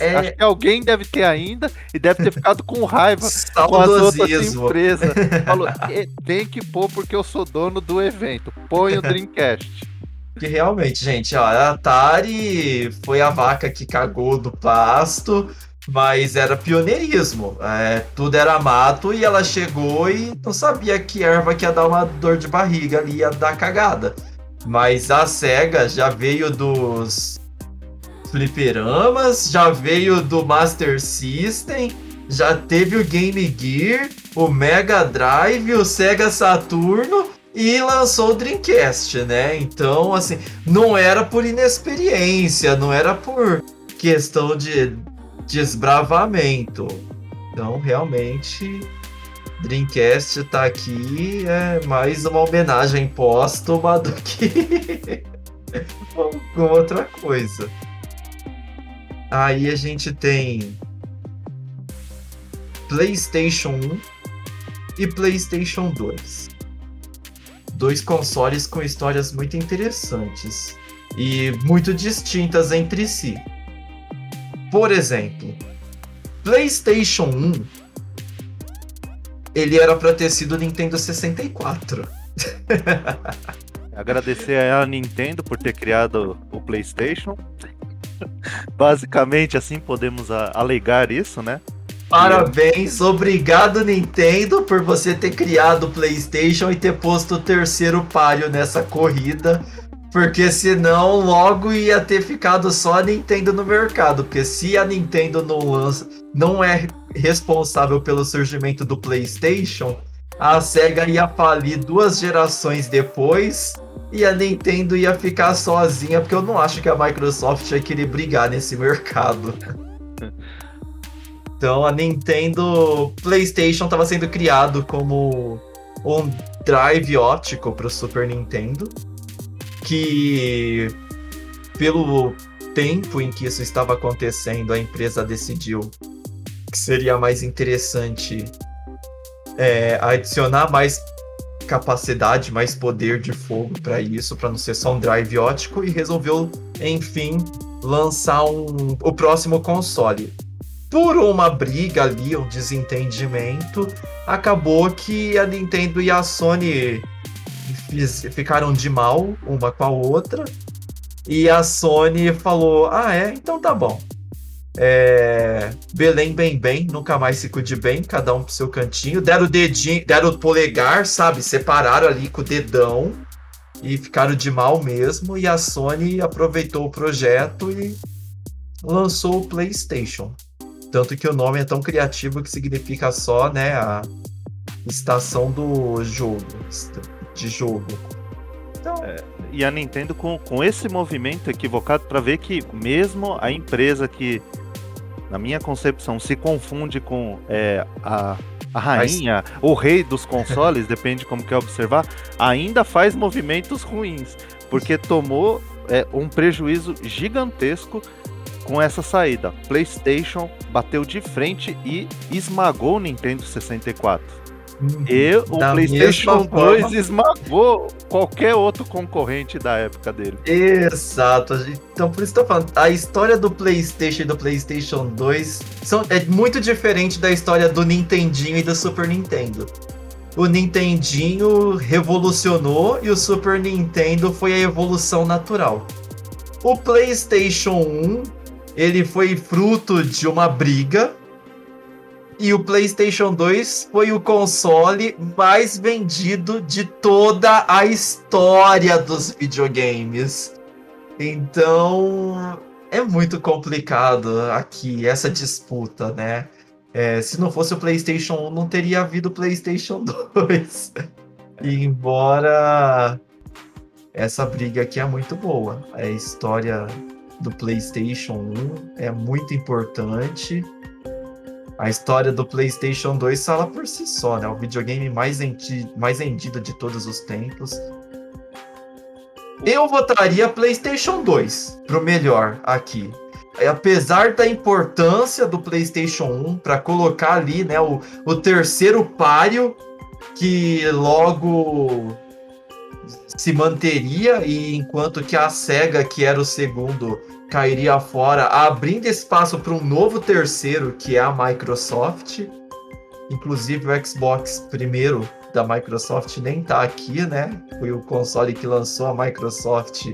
É... Acho que alguém deve ter ainda e deve ter ficado com raiva com as outras empresas. Falou, tem que pôr porque eu sou dono do evento. Põe o Dreamcast. Que realmente, gente, ó, a Atari foi a vaca que cagou do pasto, mas era pioneirismo. É, tudo era mato e ela chegou e não sabia que erva que ia dar uma dor de barriga ali, ia dar cagada. Mas a SEGA já veio dos fliperamas, já veio do Master System, já teve o Game Gear, o Mega Drive, o Sega Saturno e lançou o Dreamcast, né? Então, assim, não era por inexperiência, não era por questão de desbravamento. Então, realmente, Dreamcast tá aqui é mais uma homenagem póstuma do que alguma outra coisa. Aí a gente tem PlayStation 1 e PlayStation 2. Dois consoles com histórias muito interessantes e muito distintas entre si. Por exemplo, PlayStation 1 ele era para ter sido Nintendo 64. Agradecer a Nintendo por ter criado o PlayStation. Basicamente, assim podemos alegar isso, né? Parabéns, obrigado Nintendo por você ter criado o PlayStation e ter posto o terceiro palio nessa corrida. Porque senão logo ia ter ficado só a Nintendo no mercado. Porque se a Nintendo não lança, não é responsável pelo surgimento do PlayStation, a SEGA ia falir duas gerações depois e a Nintendo ia ficar sozinha, porque eu não acho que a Microsoft ia querer brigar nesse mercado. Então a Nintendo PlayStation estava sendo criado como um drive óptico para o Super Nintendo que pelo tempo em que isso estava acontecendo, a empresa decidiu que seria mais interessante é, adicionar mais capacidade, mais poder de fogo para isso, para não ser só um drive ótico, e resolveu, enfim, lançar um, o próximo console. Por uma briga ali, um desentendimento, acabou que a Nintendo e a Sony fiz, ficaram de mal uma com a outra. E a Sony falou: Ah, é? Então tá bom. É... Belém, bem, bem, nunca mais se cuide bem, cada um pro seu cantinho. Deram o dedinho, deram o polegar, sabe? Separaram ali com o dedão e ficaram de mal mesmo. E a Sony aproveitou o projeto e lançou o PlayStation. Tanto que o nome é tão criativo que significa só, né, a estação do jogo de jogo. Então... É, e a Nintendo com, com esse movimento equivocado para ver que mesmo a empresa que, na minha concepção, se confunde com é, a, a rainha, Mas... o rei dos consoles, depende como quer observar, ainda faz movimentos ruins, porque tomou é, um prejuízo gigantesco com essa saída. PlayStation bateu de frente e esmagou o Nintendo 64. E o da PlayStation 2 esmagou qualquer outro concorrente da época dele. Exato. Então, por isso que eu tô falando, a história do PlayStation e do PlayStation 2 são, é muito diferente da história do Nintendinho e do Super Nintendo. O Nintendinho revolucionou e o Super Nintendo foi a evolução natural. O PlayStation 1 ele foi fruto de uma briga. E o PlayStation 2 foi o console mais vendido de toda a história dos videogames. Então, é muito complicado aqui essa disputa, né? É, se não fosse o PlayStation 1, não teria havido o PlayStation 2. e embora essa briga aqui é muito boa, a história do PlayStation 1 é muito importante. A história do PlayStation 2 fala por si só, né? O videogame mais, mais vendido de todos os tempos. Eu votaria PlayStation 2 pro melhor aqui. Apesar da importância do PlayStation 1 para colocar ali, né, o, o terceiro páreo que logo se manteria e enquanto que a Sega, que era o segundo, cairia fora, abrindo espaço para um novo terceiro, que é a Microsoft. Inclusive o Xbox primeiro da Microsoft nem tá aqui, né? Foi o console que lançou a Microsoft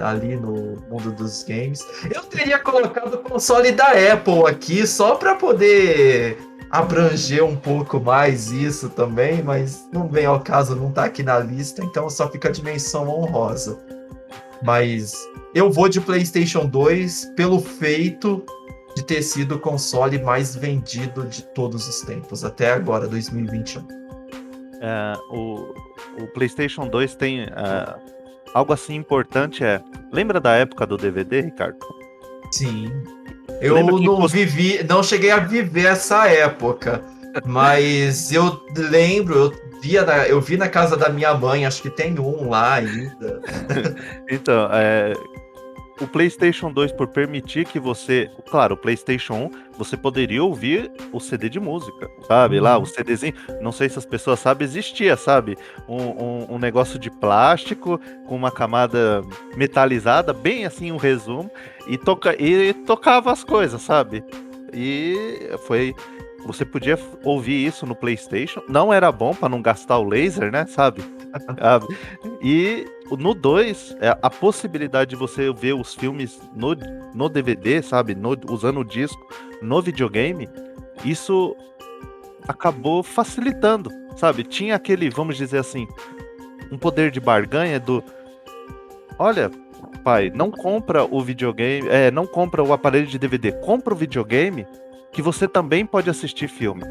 ali no mundo dos games. Eu teria colocado o console da Apple aqui só para poder abranger um pouco mais isso também, mas não vem ao caso, não tá aqui na lista, então só fica a dimensão honrosa. Mas eu vou de PlayStation 2 pelo feito de ter sido o console mais vendido de todos os tempos, até agora, 2021. É, o, o PlayStation 2 tem é, algo assim importante é. Lembra da época do DVD, Ricardo? Sim. Eu não você... vivi, não cheguei a viver essa época, mas eu lembro, eu via na, eu vi na casa da minha mãe, acho que tem um lá ainda. então, é, o PlayStation 2 por permitir que você, claro, o PlayStation 1, você poderia ouvir o CD de música, sabe? Uhum. Lá, o uhum. CDzinho, não sei se as pessoas sabem, existia, sabe? Um, um, um, negócio de plástico com uma camada metalizada, bem assim um resumo, e, toca, e tocava as coisas, sabe? E foi. Você podia ouvir isso no PlayStation. Não era bom para não gastar o laser, né? Sabe? e no 2, é, a possibilidade de você ver os filmes no, no DVD, sabe? No, usando o disco no videogame, isso acabou facilitando, sabe? Tinha aquele, vamos dizer assim, um poder de barganha do. Olha, pai, não compra o videogame, é, não compra o aparelho de DVD, compra o videogame que você também pode assistir filme.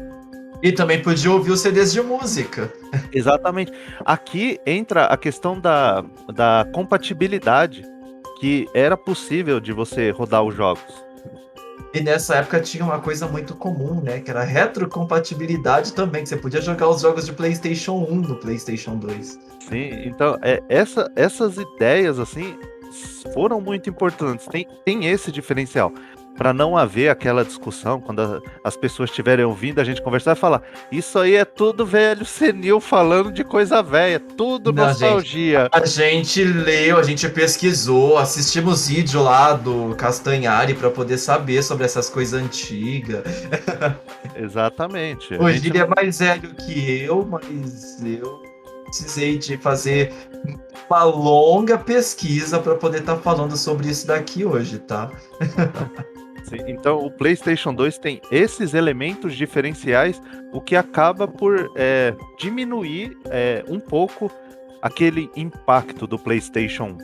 E também podia ouvir os CDs de música. Exatamente. Aqui entra a questão da, da compatibilidade, que era possível de você rodar os jogos. E nessa época tinha uma coisa muito comum, né? Que era retrocompatibilidade também, que você podia jogar os jogos de PlayStation 1 no PlayStation 2. Sim, então é, essa, essas ideias, assim, foram muito importantes. Tem, tem esse diferencial para não haver aquela discussão quando a, as pessoas estiverem ouvindo a gente conversar e falar isso aí é tudo velho senil falando de coisa velha, tudo não, nostalgia. Gente, a gente leu, a gente pesquisou, assistimos vídeo lá do Castanhari para poder saber sobre essas coisas antigas. Exatamente. Hoje gente... ele é mais velho que eu, mas eu precisei de fazer uma longa pesquisa para poder estar tá falando sobre isso daqui hoje, tá? Então o PlayStation 2 tem esses elementos diferenciais, o que acaba por é, diminuir é, um pouco aquele impacto do PlayStation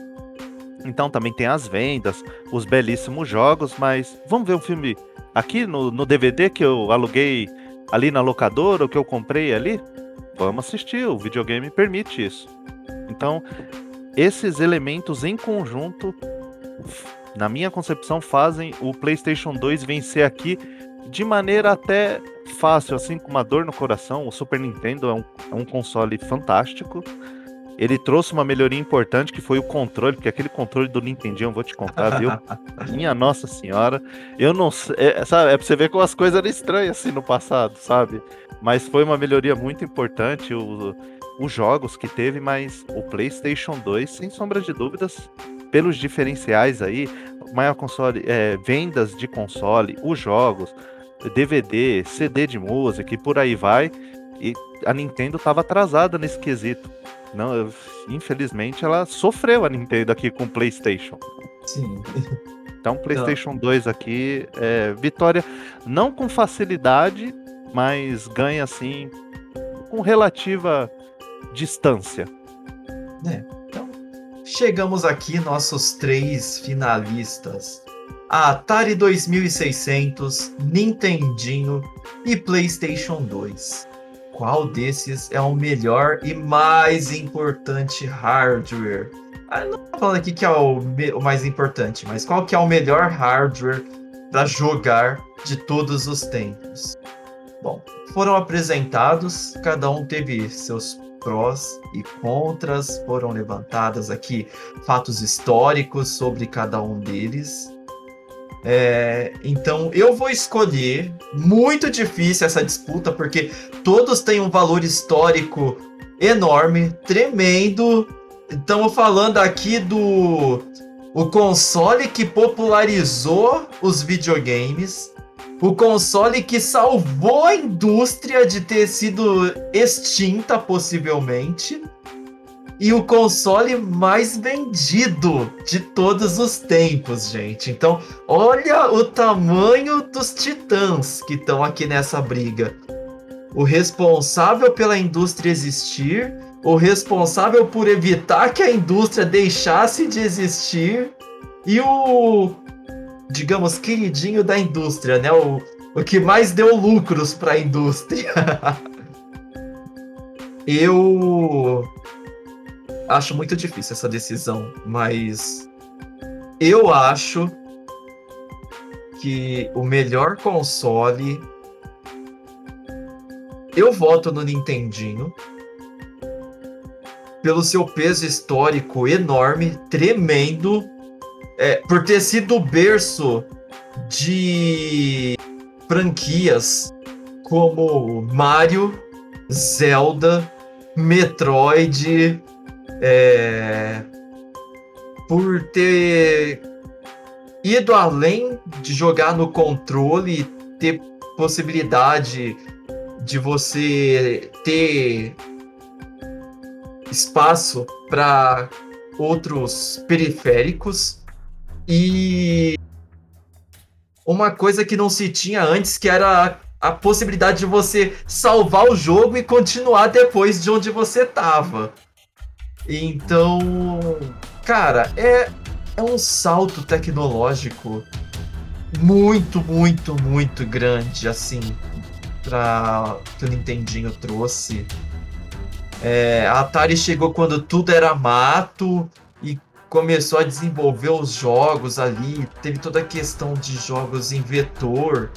1. Então também tem as vendas, os belíssimos jogos, mas vamos ver um filme aqui no, no DVD que eu aluguei ali na locadora, o que eu comprei ali? Vamos assistir, o videogame permite isso. Então, esses elementos em conjunto na minha concepção, fazem o PlayStation 2 vencer aqui de maneira até fácil, assim, com uma dor no coração. O Super Nintendo é um, é um console fantástico. Ele trouxe uma melhoria importante que foi o controle, porque aquele controle do Nintendo, eu vou te contar, viu? Minha Nossa Senhora. Eu não sei, é, sabe, é pra você ver como as coisas eram estranhas assim no passado, sabe? Mas foi uma melhoria muito importante. O, os jogos que teve, mas o PlayStation 2, sem sombra de dúvidas, pelos diferenciais aí, maior console, é, vendas de console, os jogos, DVD, CD de música e por aí vai. E a Nintendo estava atrasada nesse quesito. Não, eu, infelizmente ela sofreu a Nintendo aqui com o PlayStation. Sim. Então, PlayStation 2 aqui é vitória não com facilidade, mas ganha assim com relativa distância. É. Chegamos aqui nossos três finalistas. A Atari 2600, Nintendinho e PlayStation 2. Qual desses é o melhor e mais importante hardware? Ah, não tô falando aqui que é o, o mais importante, mas qual que é o melhor hardware para jogar de todos os tempos? Bom, foram apresentados, cada um teve seus prós e contras, foram levantadas aqui fatos históricos sobre cada um deles. É, então eu vou escolher. Muito difícil essa disputa, porque todos têm um valor histórico enorme, tremendo. Estamos falando aqui do o console que popularizou os videogames, o console que salvou a indústria de ter sido extinta possivelmente e o console mais vendido de todos os tempos, gente. Então, olha o tamanho dos titãs que estão aqui nessa briga. O responsável pela indústria existir, o responsável por evitar que a indústria deixasse de existir e o, digamos, queridinho da indústria, né? O, o que mais deu lucros para a indústria. Eu acho muito difícil essa decisão, mas eu acho que o melhor console. Eu voto no Nintendinho. Pelo seu peso histórico enorme, tremendo. É, por ter sido o berço de franquias como Mario, Zelda, Metroid, é, por ter ido além de jogar no controle e ter possibilidade de você ter espaço para outros periféricos e uma coisa que não se tinha antes que era a possibilidade de você salvar o jogo e continuar depois de onde você estava. Então, cara, é, é um salto tecnológico muito, muito, muito grande, assim, para que o Nintendinho trouxe. É, a Atari chegou quando tudo era mato começou a desenvolver os jogos ali. Teve toda a questão de jogos em vetor.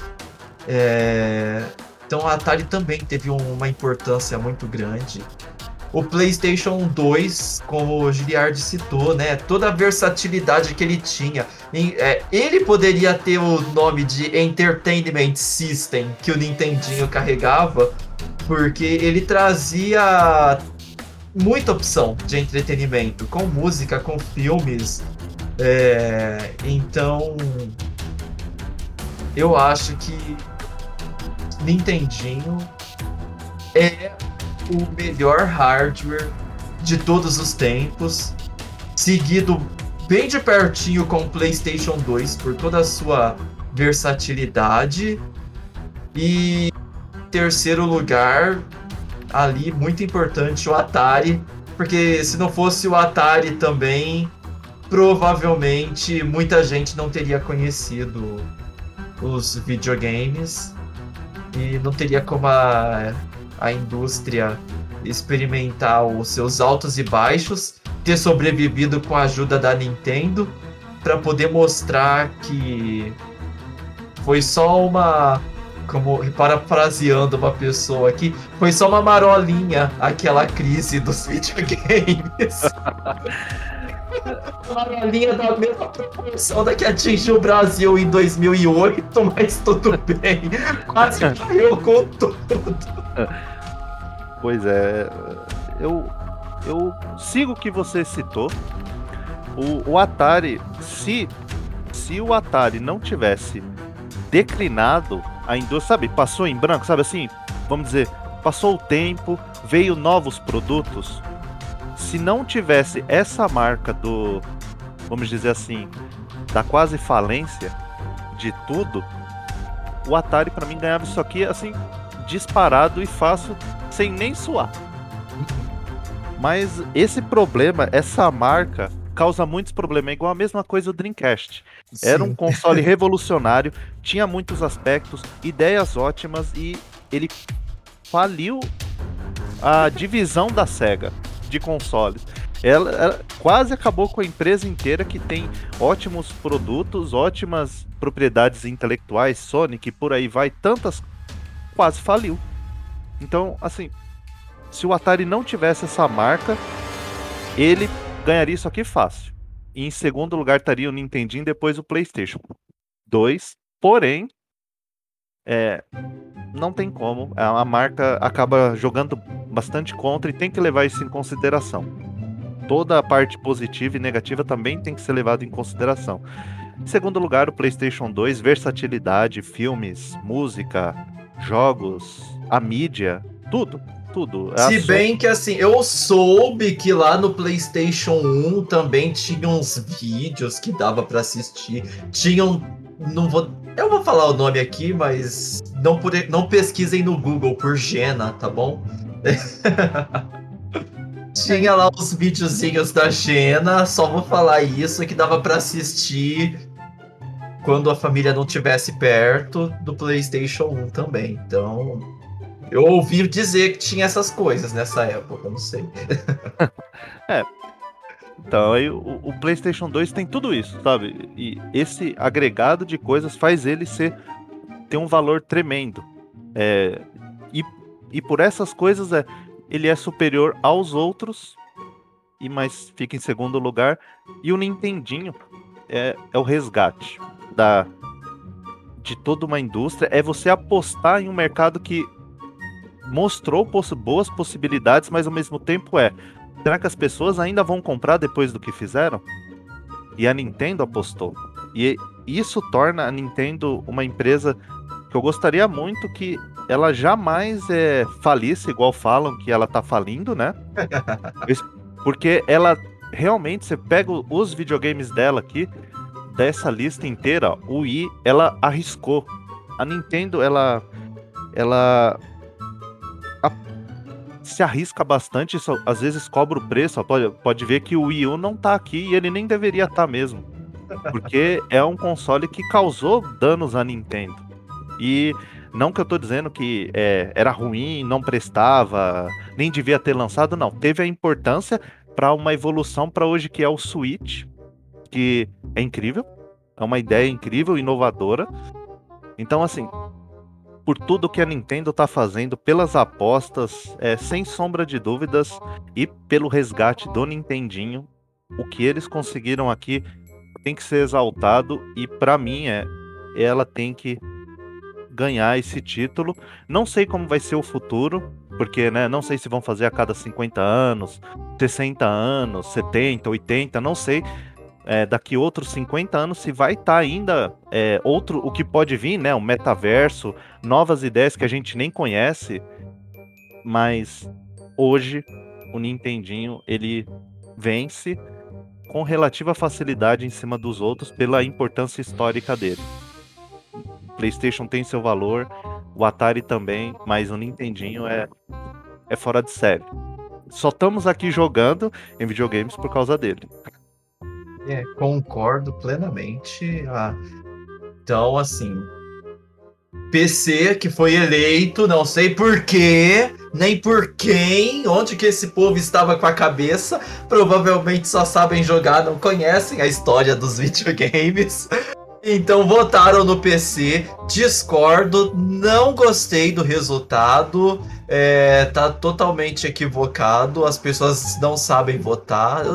É, então a Atari também teve uma importância muito grande o PlayStation 2, como o Giliard citou, né? Toda a versatilidade que ele tinha. é, ele poderia ter o nome de Entertainment System que o Nintendinho carregava, porque ele trazia muita opção de entretenimento, com música, com filmes. É, então, eu acho que Nintendinho é o melhor hardware de todos os tempos, seguido bem de pertinho com o PlayStation 2 por toda a sua versatilidade e terceiro lugar ali muito importante o Atari, porque se não fosse o Atari também provavelmente muita gente não teria conhecido os videogames e não teria como a a indústria experimentar os seus altos e baixos, ter sobrevivido com a ajuda da Nintendo para poder mostrar que foi só uma como parafraseando uma pessoa aqui, foi só uma marolinha aquela crise dos videogames. marolinha da mesma proporção da que atingiu o Brasil em 2008, mas tudo bem. Quase caiu com tudo. Pois é, eu, eu sigo o que você citou. O, o Atari, se, se o Atari não tivesse declinado a indústria, sabe, passou em branco, sabe assim, vamos dizer, passou o tempo, veio novos produtos. Se não tivesse essa marca do, vamos dizer assim, da quase falência de tudo, o Atari para mim ganhava isso aqui assim disparado e fácil, sem nem suar. Mas esse problema, essa marca, causa muitos problemas. É igual a mesma coisa do Dreamcast. Sim. Era um console revolucionário, tinha muitos aspectos, ideias ótimas e ele faliu a divisão da SEGA de consoles. Ela, ela, quase acabou com a empresa inteira que tem ótimos produtos, ótimas propriedades intelectuais, Sonic, por aí vai, tantas quase faliu. Então, assim, se o Atari não tivesse essa marca, ele ganharia isso aqui fácil. E em segundo lugar estaria o Nintendinho, depois o PlayStation 2. Porém, é, não tem como. A marca acaba jogando bastante contra e tem que levar isso em consideração. Toda a parte positiva e negativa também tem que ser levada em consideração. Em segundo lugar, o PlayStation 2, versatilidade, filmes, música, jogos, a mídia, tudo tudo. É Se bem que assim, eu soube que lá no PlayStation 1 também tinha uns vídeos que dava para assistir. Tinham. Não vou. Eu vou falar o nome aqui, mas não, por, não pesquisem no Google por Gena, tá bom? tinha lá os videozinhos da Gena, só vou falar isso que dava para assistir quando a família não tivesse perto do PlayStation 1 também. Então, eu ouvi dizer que tinha essas coisas nessa época, não sei. é. Então, aí o, o, PlayStation 2 tem tudo isso, sabe? E esse agregado de coisas faz ele ser ter um valor tremendo. É, e, e por essas coisas é, ele é superior aos outros, e mas fica em segundo lugar. E o Nintendinho é, é o resgate da de toda uma indústria. É você apostar em um mercado que mostrou poss boas possibilidades, mas ao mesmo tempo é. Será que as pessoas ainda vão comprar depois do que fizeram? E a Nintendo apostou. E isso torna a Nintendo uma empresa que eu gostaria muito que ela jamais é, falisse, igual falam que ela tá falindo, né? Porque ela realmente, você pega os videogames dela aqui, dessa lista inteira, o Wii, ela arriscou. A Nintendo, ela, ela se arrisca bastante, só, às vezes cobra o preço. Pode, pode ver que o Wii U não tá aqui e ele nem deveria estar tá mesmo. Porque é um console que causou danos à Nintendo. E não que eu tô dizendo que é, era ruim, não prestava, nem devia ter lançado, não. Teve a importância para uma evolução para hoje que é o Switch, que é incrível, é uma ideia incrível, inovadora. Então, assim, por tudo que a Nintendo está fazendo, pelas apostas, é, sem sombra de dúvidas, e pelo resgate do Nintendinho. O que eles conseguiram aqui tem que ser exaltado e para mim é ela tem que ganhar esse título. Não sei como vai ser o futuro, porque né, não sei se vão fazer a cada 50 anos, 60 anos, 70, 80, não sei é, daqui outros 50 anos se vai estar tá ainda é, outro o que pode vir, né? Um metaverso, novas ideias que a gente nem conhece, mas hoje o Nintendinho ele vence com relativa facilidade em cima dos outros pela importância histórica dele. O PlayStation tem seu valor, o Atari também, mas o Nintendinho é é fora de série. Só estamos aqui jogando em videogames por causa dele. É, concordo plenamente. Ah, então, assim, PC que foi eleito, não sei por quê, nem por quem, onde que esse povo estava com a cabeça. Provavelmente só sabem jogar, não conhecem a história dos videogames. Então votaram no PC, discordo, não gostei do resultado, é, tá totalmente equivocado, as pessoas não sabem votar.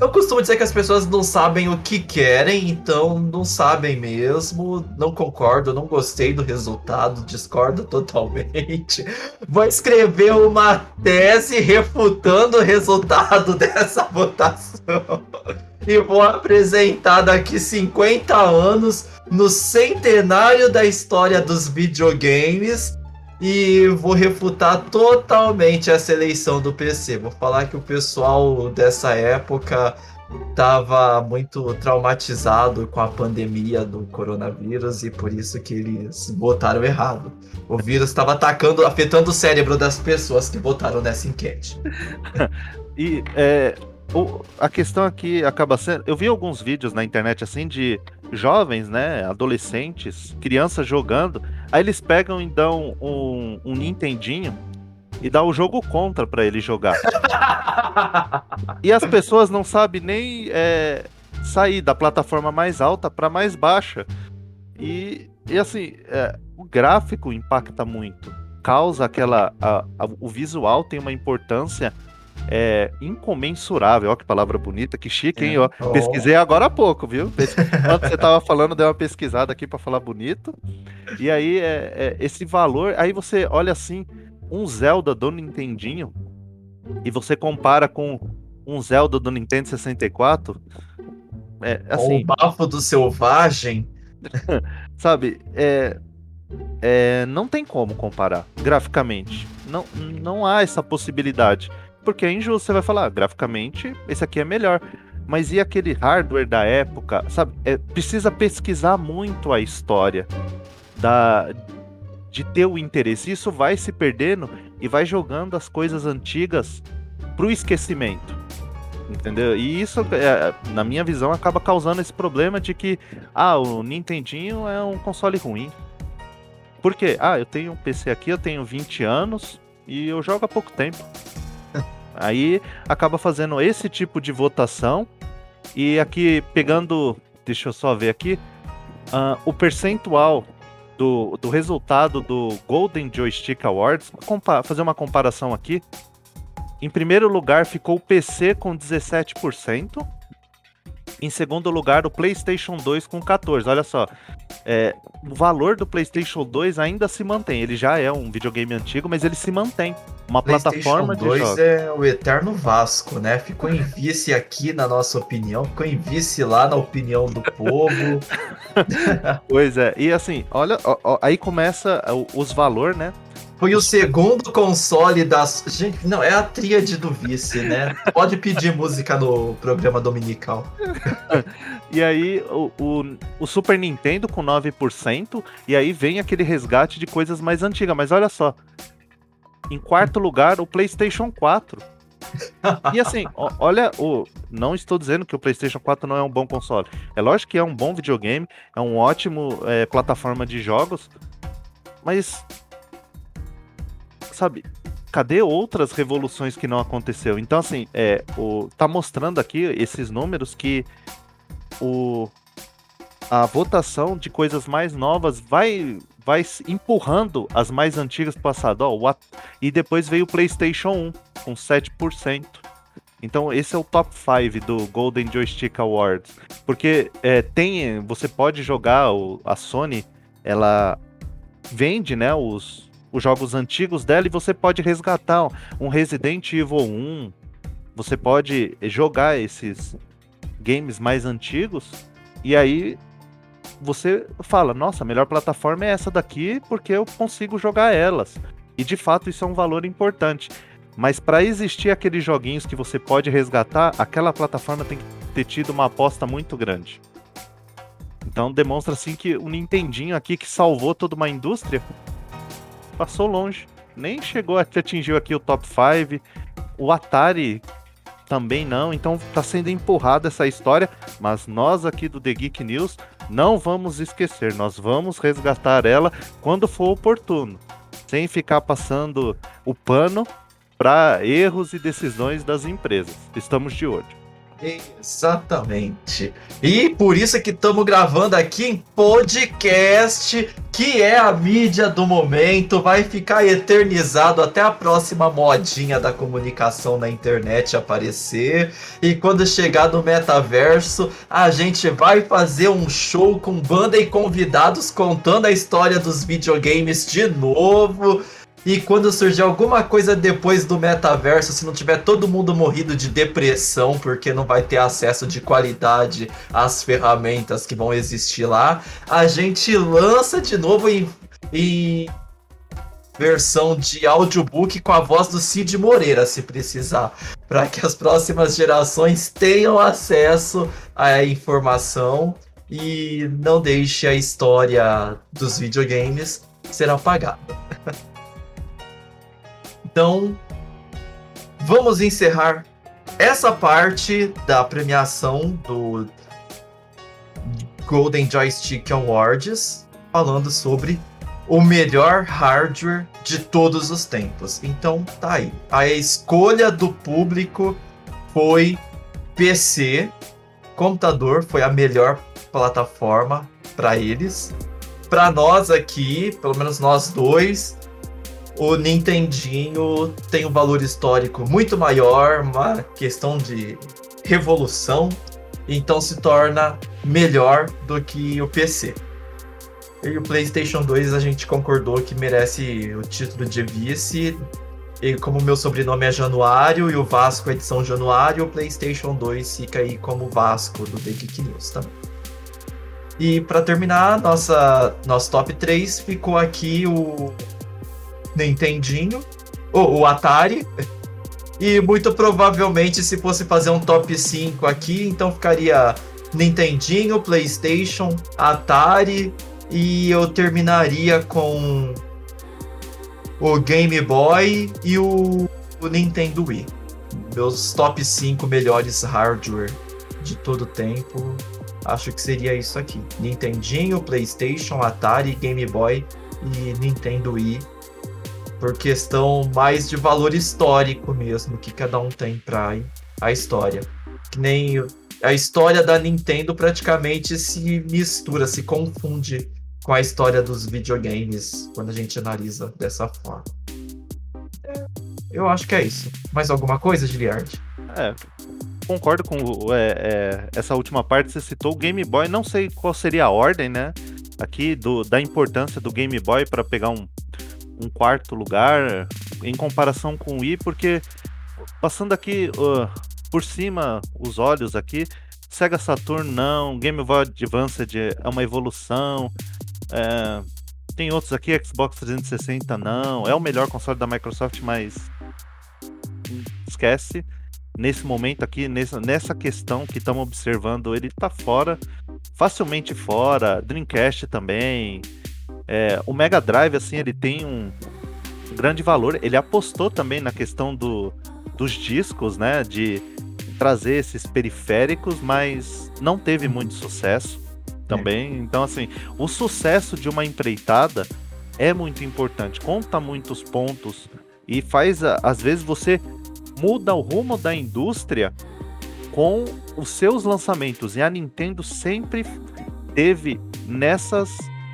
Eu costumo dizer que as pessoas não sabem o que querem, então não sabem mesmo. Não concordo, não gostei do resultado, discordo totalmente. Vou escrever uma tese refutando o resultado dessa votação. E vou apresentar daqui 50 anos, no centenário da história dos videogames, e vou refutar totalmente essa eleição do PC. Vou falar que o pessoal dessa época estava muito traumatizado com a pandemia do coronavírus e por isso que eles votaram errado. O vírus estava atacando, afetando o cérebro das pessoas que votaram nessa enquete. e é, o, a questão aqui acaba sendo. Eu vi alguns vídeos na internet assim de jovens, né? Adolescentes, crianças jogando. Aí eles pegam e dão um, um Nintendinho e dá o jogo contra para ele jogar. e as pessoas não sabem nem é, sair da plataforma mais alta para mais baixa. E, e assim, é, o gráfico impacta muito. Causa aquela. A, a, o visual tem uma importância é, incomensurável. Olha que palavra bonita, que chique, hein? É. Oh. Pesquisei agora há pouco, viu? Quando você tava falando, dei uma pesquisada aqui para falar bonito. E aí, é, é, esse valor, aí você olha assim, um Zelda do Nintendinho e você compara com um Zelda do Nintendo 64, é assim. O bafo do selvagem. sabe, é, é, não tem como comparar graficamente. Não, não há essa possibilidade. Porque é injusto, você vai falar, ah, graficamente, esse aqui é melhor. Mas e aquele hardware da época, sabe? É, precisa pesquisar muito a história da, de ter o interesse. Isso vai se perdendo e vai jogando as coisas antigas pro esquecimento. Entendeu? E isso, é, na minha visão, acaba causando esse problema de que, ah, o Nintendinho é um console ruim. Por quê? Ah, eu tenho um PC aqui, eu tenho 20 anos e eu jogo há pouco tempo. Aí acaba fazendo esse tipo de votação. E aqui, pegando, deixa eu só ver aqui, uh, o percentual do, do resultado do Golden Joystick Awards, fazer uma comparação aqui. Em primeiro lugar ficou o PC com 17%. Em segundo lugar, o PlayStation 2 com 14%. Olha só, é, o valor do PlayStation 2 ainda se mantém. Ele já é um videogame antigo, mas ele se mantém. Uma plataforma de jogos. 2 é o eterno Vasco, né? Ficou em vice aqui na nossa opinião, ficou em vice lá na opinião do povo. pois é, e assim, olha, ó, ó, aí começa os valores, né? Foi o segundo console das. Gente, não, é a tríade do vice, né? Pode pedir música no programa dominical. e aí, o, o, o, Super Nintendo com 9%, e aí vem aquele resgate de coisas mais antigas. Mas olha só. Em quarto lugar, o PlayStation 4. e assim, olha, o, não estou dizendo que o PlayStation 4 não é um bom console. É lógico que é um bom videogame, é um ótimo é, plataforma de jogos, mas sabe, cadê outras revoluções que não aconteceu? Então, assim, é, o, tá mostrando aqui esses números que o, a votação de coisas mais novas vai vai empurrando as mais antigas do passado. Ó, e depois veio o PlayStation 1 com 7%. Então esse é o top 5 do Golden Joystick Awards. Porque é, tem. Você pode jogar, o, a Sony, ela vende né, os, os jogos antigos dela e você pode resgatar um Resident Evil 1. Você pode jogar esses games mais antigos e aí você fala: nossa, a melhor plataforma é essa daqui porque eu consigo jogar elas. E de fato isso é um valor importante. Mas para existir aqueles joguinhos que você pode resgatar, aquela plataforma tem que ter tido uma aposta muito grande. Então demonstra assim que o Nintendinho aqui que salvou toda uma indústria passou longe. Nem chegou a atingir aqui o top 5. O Atari também não, então está sendo empurrada essa história, mas nós aqui do The Geek News não vamos esquecer, nós vamos resgatar ela quando for oportuno, sem ficar passando o pano para erros e decisões das empresas. Estamos de olho. Exatamente. E por isso que estamos gravando aqui em podcast, que é a mídia do momento, vai ficar eternizado até a próxima modinha da comunicação na internet aparecer. E quando chegar no metaverso, a gente vai fazer um show com banda e convidados contando a história dos videogames de novo. E quando surgir alguma coisa depois do metaverso, se não tiver todo mundo morrido de depressão porque não vai ter acesso de qualidade às ferramentas que vão existir lá, a gente lança de novo em, em versão de audiobook com a voz do Cid Moreira, se precisar. para que as próximas gerações tenham acesso à informação e não deixe a história dos videogames ser apagada. então, vamos encerrar essa parte da premiação do Golden Joystick Awards falando sobre o melhor hardware de todos os tempos. Então tá aí. A escolha do público foi PC, computador foi a melhor plataforma para eles. Para nós aqui, pelo menos nós dois, o Nintendinho tem um valor histórico muito maior, uma questão de revolução, então se torna melhor do que o PC. E o PlayStation 2 a gente concordou que merece o título de vice. E como meu sobrenome é Januário e o Vasco é de São Januário, o PlayStation 2 fica aí como Vasco do The Geek News também. E para terminar, nossa, nosso top 3 ficou aqui o Nintendinho, ou o Atari. E muito provavelmente, se fosse fazer um top 5 aqui, então ficaria Nintendinho, PlayStation, Atari, e eu terminaria com o Game Boy e o, o Nintendo Wii. Meus top 5 melhores hardware de todo tempo. Acho que seria isso aqui: Nintendinho, PlayStation, Atari, Game Boy e Nintendo Wii. Por questão mais de valor histórico mesmo que cada um tem para a história. Que nem a história da Nintendo praticamente se mistura, se confunde com a história dos videogames quando a gente analisa dessa forma. Eu acho que é isso. Mais alguma coisa, Giliard? É, concordo com é, é, essa última parte. Você citou o Game Boy. Não sei qual seria a ordem, né? Aqui do, da importância do Game Boy para pegar um, um quarto lugar em comparação com o Wii, porque passando aqui uh, por cima os olhos aqui, Sega Saturn não, Game Boy Advance é uma evolução, é, tem outros aqui, Xbox 360 não. É o melhor console da Microsoft, mas esquece. Nesse momento aqui, nessa, nessa questão que estamos observando, ele está fora, facilmente fora. Dreamcast também. É, o Mega Drive, assim, ele tem um grande valor. Ele apostou também na questão do, dos discos, né? De trazer esses periféricos, mas não teve muito sucesso também. Então, assim, o sucesso de uma empreitada é muito importante, conta muitos pontos e faz, às vezes, você muda o rumo da indústria com os seus lançamentos. E a Nintendo sempre teve nessas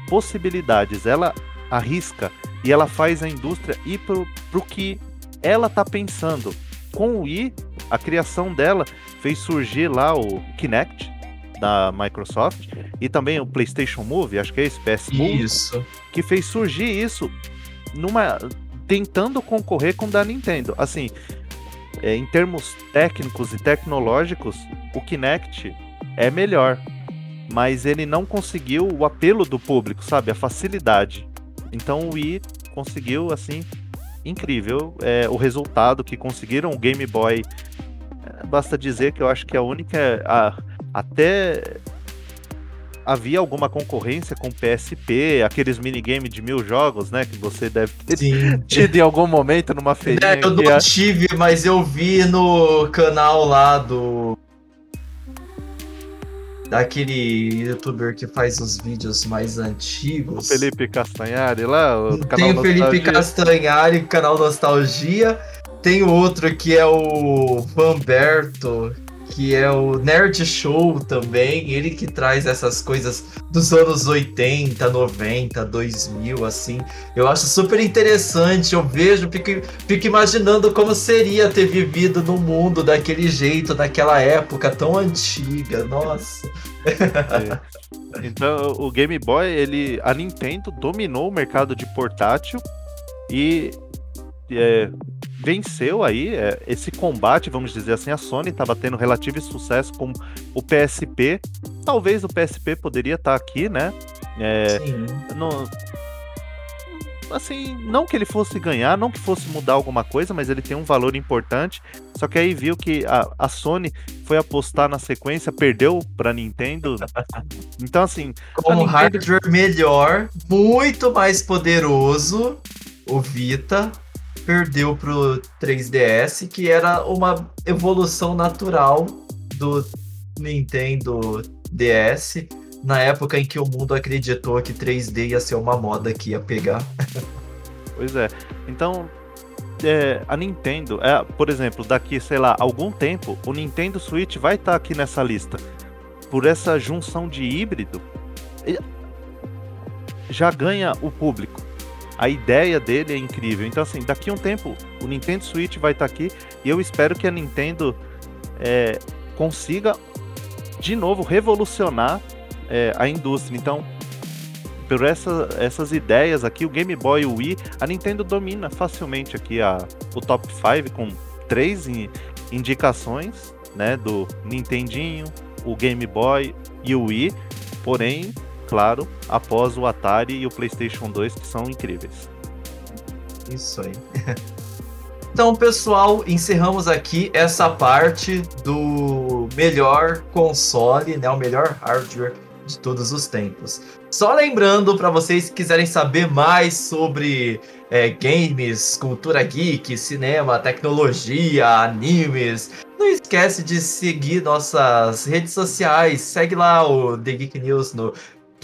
possibilidades. Ela arrisca e ela faz a indústria ir pro, pro que ela tá pensando. Com o Wii, a criação dela fez surgir lá o Kinect, da Microsoft e também o PlayStation Move, acho que é esse PS Move, isso. que fez surgir isso numa tentando concorrer com o da Nintendo. Assim, é, em termos técnicos e tecnológicos, o Kinect é melhor, mas ele não conseguiu o apelo do público, sabe, a facilidade. Então o Wii conseguiu assim incrível é, o resultado que conseguiram o Game Boy. É, basta dizer que eu acho que a única a, até havia alguma concorrência com PSP, aqueles minigames de mil jogos, né? Que você deve ter Sim. tido em algum momento numa feirinha. É, eu não tive, mas eu vi no canal lá do. Daquele youtuber que faz os vídeos mais antigos. O Felipe Castanhari lá? O Tem o Felipe Castanhari, canal Nostalgia. Tem outro que é o Vanberto, que é o Nerd Show também, ele que traz essas coisas dos anos 80, 90, 2000, assim. Eu acho super interessante, eu vejo, fico, fico imaginando como seria ter vivido no mundo daquele jeito, naquela época tão antiga, nossa. É. Então, o Game Boy, ele, a Nintendo dominou o mercado de portátil e é, venceu aí é, esse combate, vamos dizer assim. A Sony estava tendo relativo sucesso com o PSP. Talvez o PSP poderia estar tá aqui, né? É, Sim. No, assim, não que ele fosse ganhar, não que fosse mudar alguma coisa, mas ele tem um valor importante. Só que aí viu que a, a Sony foi apostar na sequência, perdeu pra Nintendo. Então, assim. Com um Nintendo... hardware melhor, muito mais poderoso, o Vita perdeu pro 3DS, que era uma evolução natural do Nintendo DS na época em que o mundo acreditou que 3D ia ser uma moda que ia pegar. Pois é. Então, é, a Nintendo, é, por exemplo, daqui, sei lá, algum tempo, o Nintendo Switch vai estar tá aqui nessa lista. Por essa junção de híbrido, já ganha o público. A ideia dele é incrível. Então, assim, daqui a um tempo, o Nintendo Switch vai estar tá aqui e eu espero que a Nintendo é, consiga de novo revolucionar é, a indústria. Então, por essa, essas ideias aqui, o Game Boy e o Wii, a Nintendo domina facilmente aqui a, o top 5 com três indicações, né, do Nintendinho, o Game Boy e o Wii, porém, claro, após o Atari e o PlayStation 2 que são incríveis. Isso aí. Então, pessoal, encerramos aqui essa parte do melhor console, né, o melhor hardware de todos os tempos. Só lembrando para vocês que quiserem saber mais sobre é, games, cultura geek, cinema, tecnologia, animes, não esquece de seguir nossas redes sociais. Segue lá o The Geek News no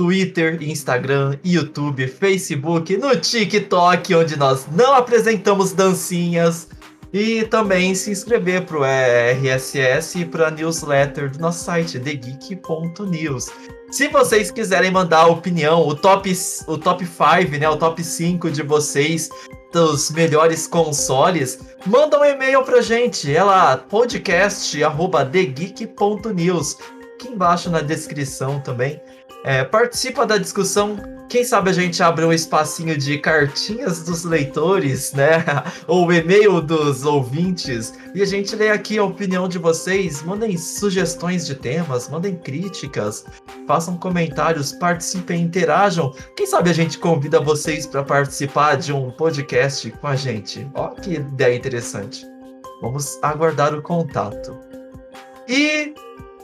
Twitter, Instagram, YouTube, Facebook, no TikTok, onde nós não apresentamos dancinhas. E também se inscrever para o RSS e para a newsletter do nosso site, thegeek.news. Se vocês quiserem mandar a opinião, o top, o top 5, né, o top 5 de vocês dos melhores consoles, manda um e-mail pra gente. É lá, podcast@thegeek.news. Aqui embaixo na descrição também. É, participa da discussão quem sabe a gente abre um espacinho de cartinhas dos leitores, né? Ou e-mail dos ouvintes. E a gente lê aqui a opinião de vocês. Mandem sugestões de temas, mandem críticas, façam comentários, participem, interajam. Quem sabe a gente convida vocês para participar de um podcast com a gente. Ó, que ideia interessante. Vamos aguardar o contato. E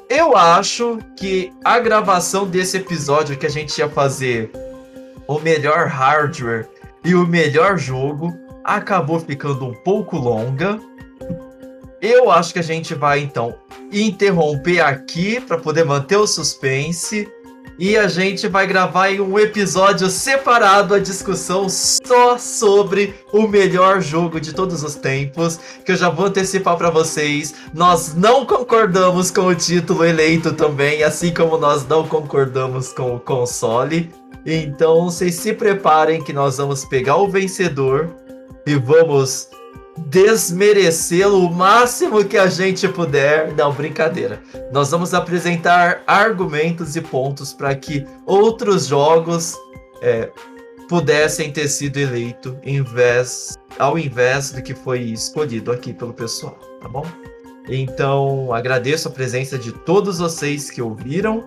eu acho que a gravação desse episódio que a gente ia fazer o melhor hardware e o melhor jogo acabou ficando um pouco longa. Eu acho que a gente vai então interromper aqui para poder manter o suspense e a gente vai gravar em um episódio separado a discussão só sobre o melhor jogo de todos os tempos, que eu já vou antecipar para vocês. Nós não concordamos com o título eleito também, assim como nós não concordamos com o console. Então vocês se preparem que nós vamos pegar o vencedor e vamos desmerecê-lo o máximo que a gente puder. Não, brincadeira. Nós vamos apresentar argumentos e pontos para que outros jogos é, pudessem ter sido eleitos invés, ao invés do que foi escolhido aqui pelo pessoal, tá bom? Então agradeço a presença de todos vocês que ouviram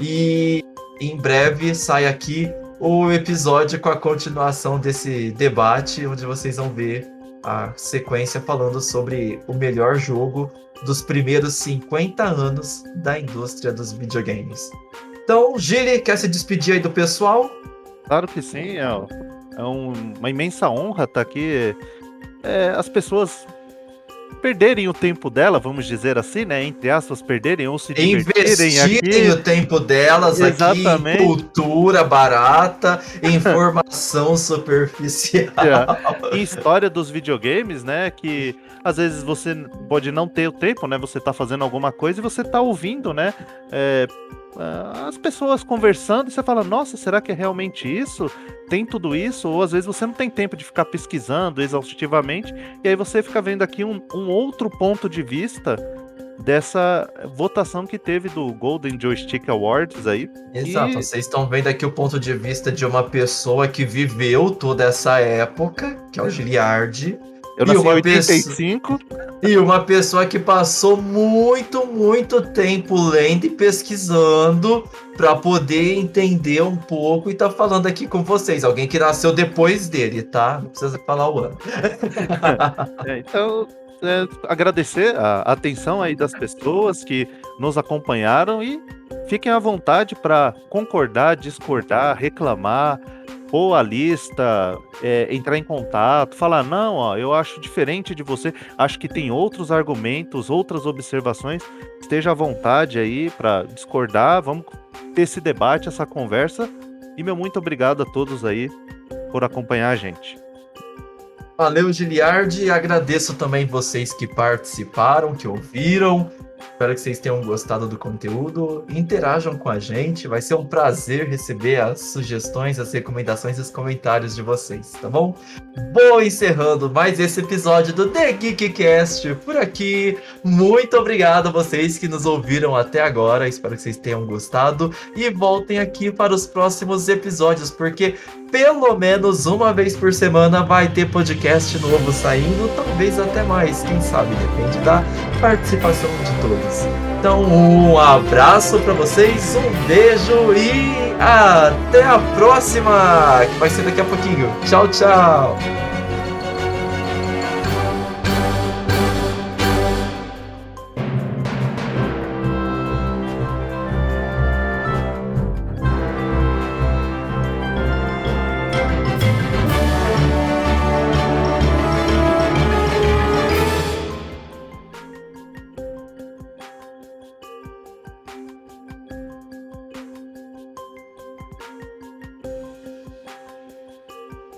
e em breve sai aqui o episódio com a continuação desse debate, onde vocês vão ver a sequência falando sobre o melhor jogo dos primeiros 50 anos da indústria dos videogames. Então, Gili, quer se despedir aí do pessoal? Claro que sim, é, é um, uma imensa honra estar aqui. É, as pessoas perderem o tempo dela, vamos dizer assim, né? Entre aspas, perderem ou se divertirem aqui. o tempo delas Exatamente. aqui em cultura barata, informação superficial. É. Em história dos videogames, né? Que às vezes você pode não ter o tempo, né? Você tá fazendo alguma coisa e você tá ouvindo, né? É, as pessoas conversando e você fala, nossa, será que é realmente isso? Tem tudo isso? Ou às vezes você não tem tempo de ficar pesquisando exaustivamente, e aí você fica vendo aqui um, um outro ponto de vista dessa votação que teve do Golden Joystick Awards aí. Exato, e... vocês estão vendo aqui o ponto de vista de uma pessoa que viveu toda essa época, que é o Giliardi. Eu nasci em 85. Pessoa... E uma pessoa que passou muito, muito tempo lendo e pesquisando para poder entender um pouco e tá falando aqui com vocês. Alguém que nasceu depois dele, tá? Não precisa falar o ano. é, então, é, agradecer a atenção aí das pessoas que nos acompanharam e fiquem à vontade para concordar, discordar, reclamar, pôr a lista, é, entrar em contato, falar, não, ó, eu acho diferente de você, acho que tem outros argumentos, outras observações, esteja à vontade aí para discordar, vamos ter esse debate, essa conversa, e meu muito obrigado a todos aí por acompanhar a gente. Valeu, Giliard, agradeço também vocês que participaram, que ouviram, Espero que vocês tenham gostado do conteúdo. Interajam com a gente. Vai ser um prazer receber as sugestões, as recomendações e os comentários de vocês, tá bom? Vou encerrando mais esse episódio do The Geekcast por aqui. Muito obrigado a vocês que nos ouviram até agora. Espero que vocês tenham gostado. E voltem aqui para os próximos episódios, porque pelo menos uma vez por semana vai ter podcast novo saindo, talvez até mais, quem sabe, depende da participação de todos. Então, um abraço para vocês, um beijo e até a próxima, que vai ser daqui a pouquinho. Tchau, tchau.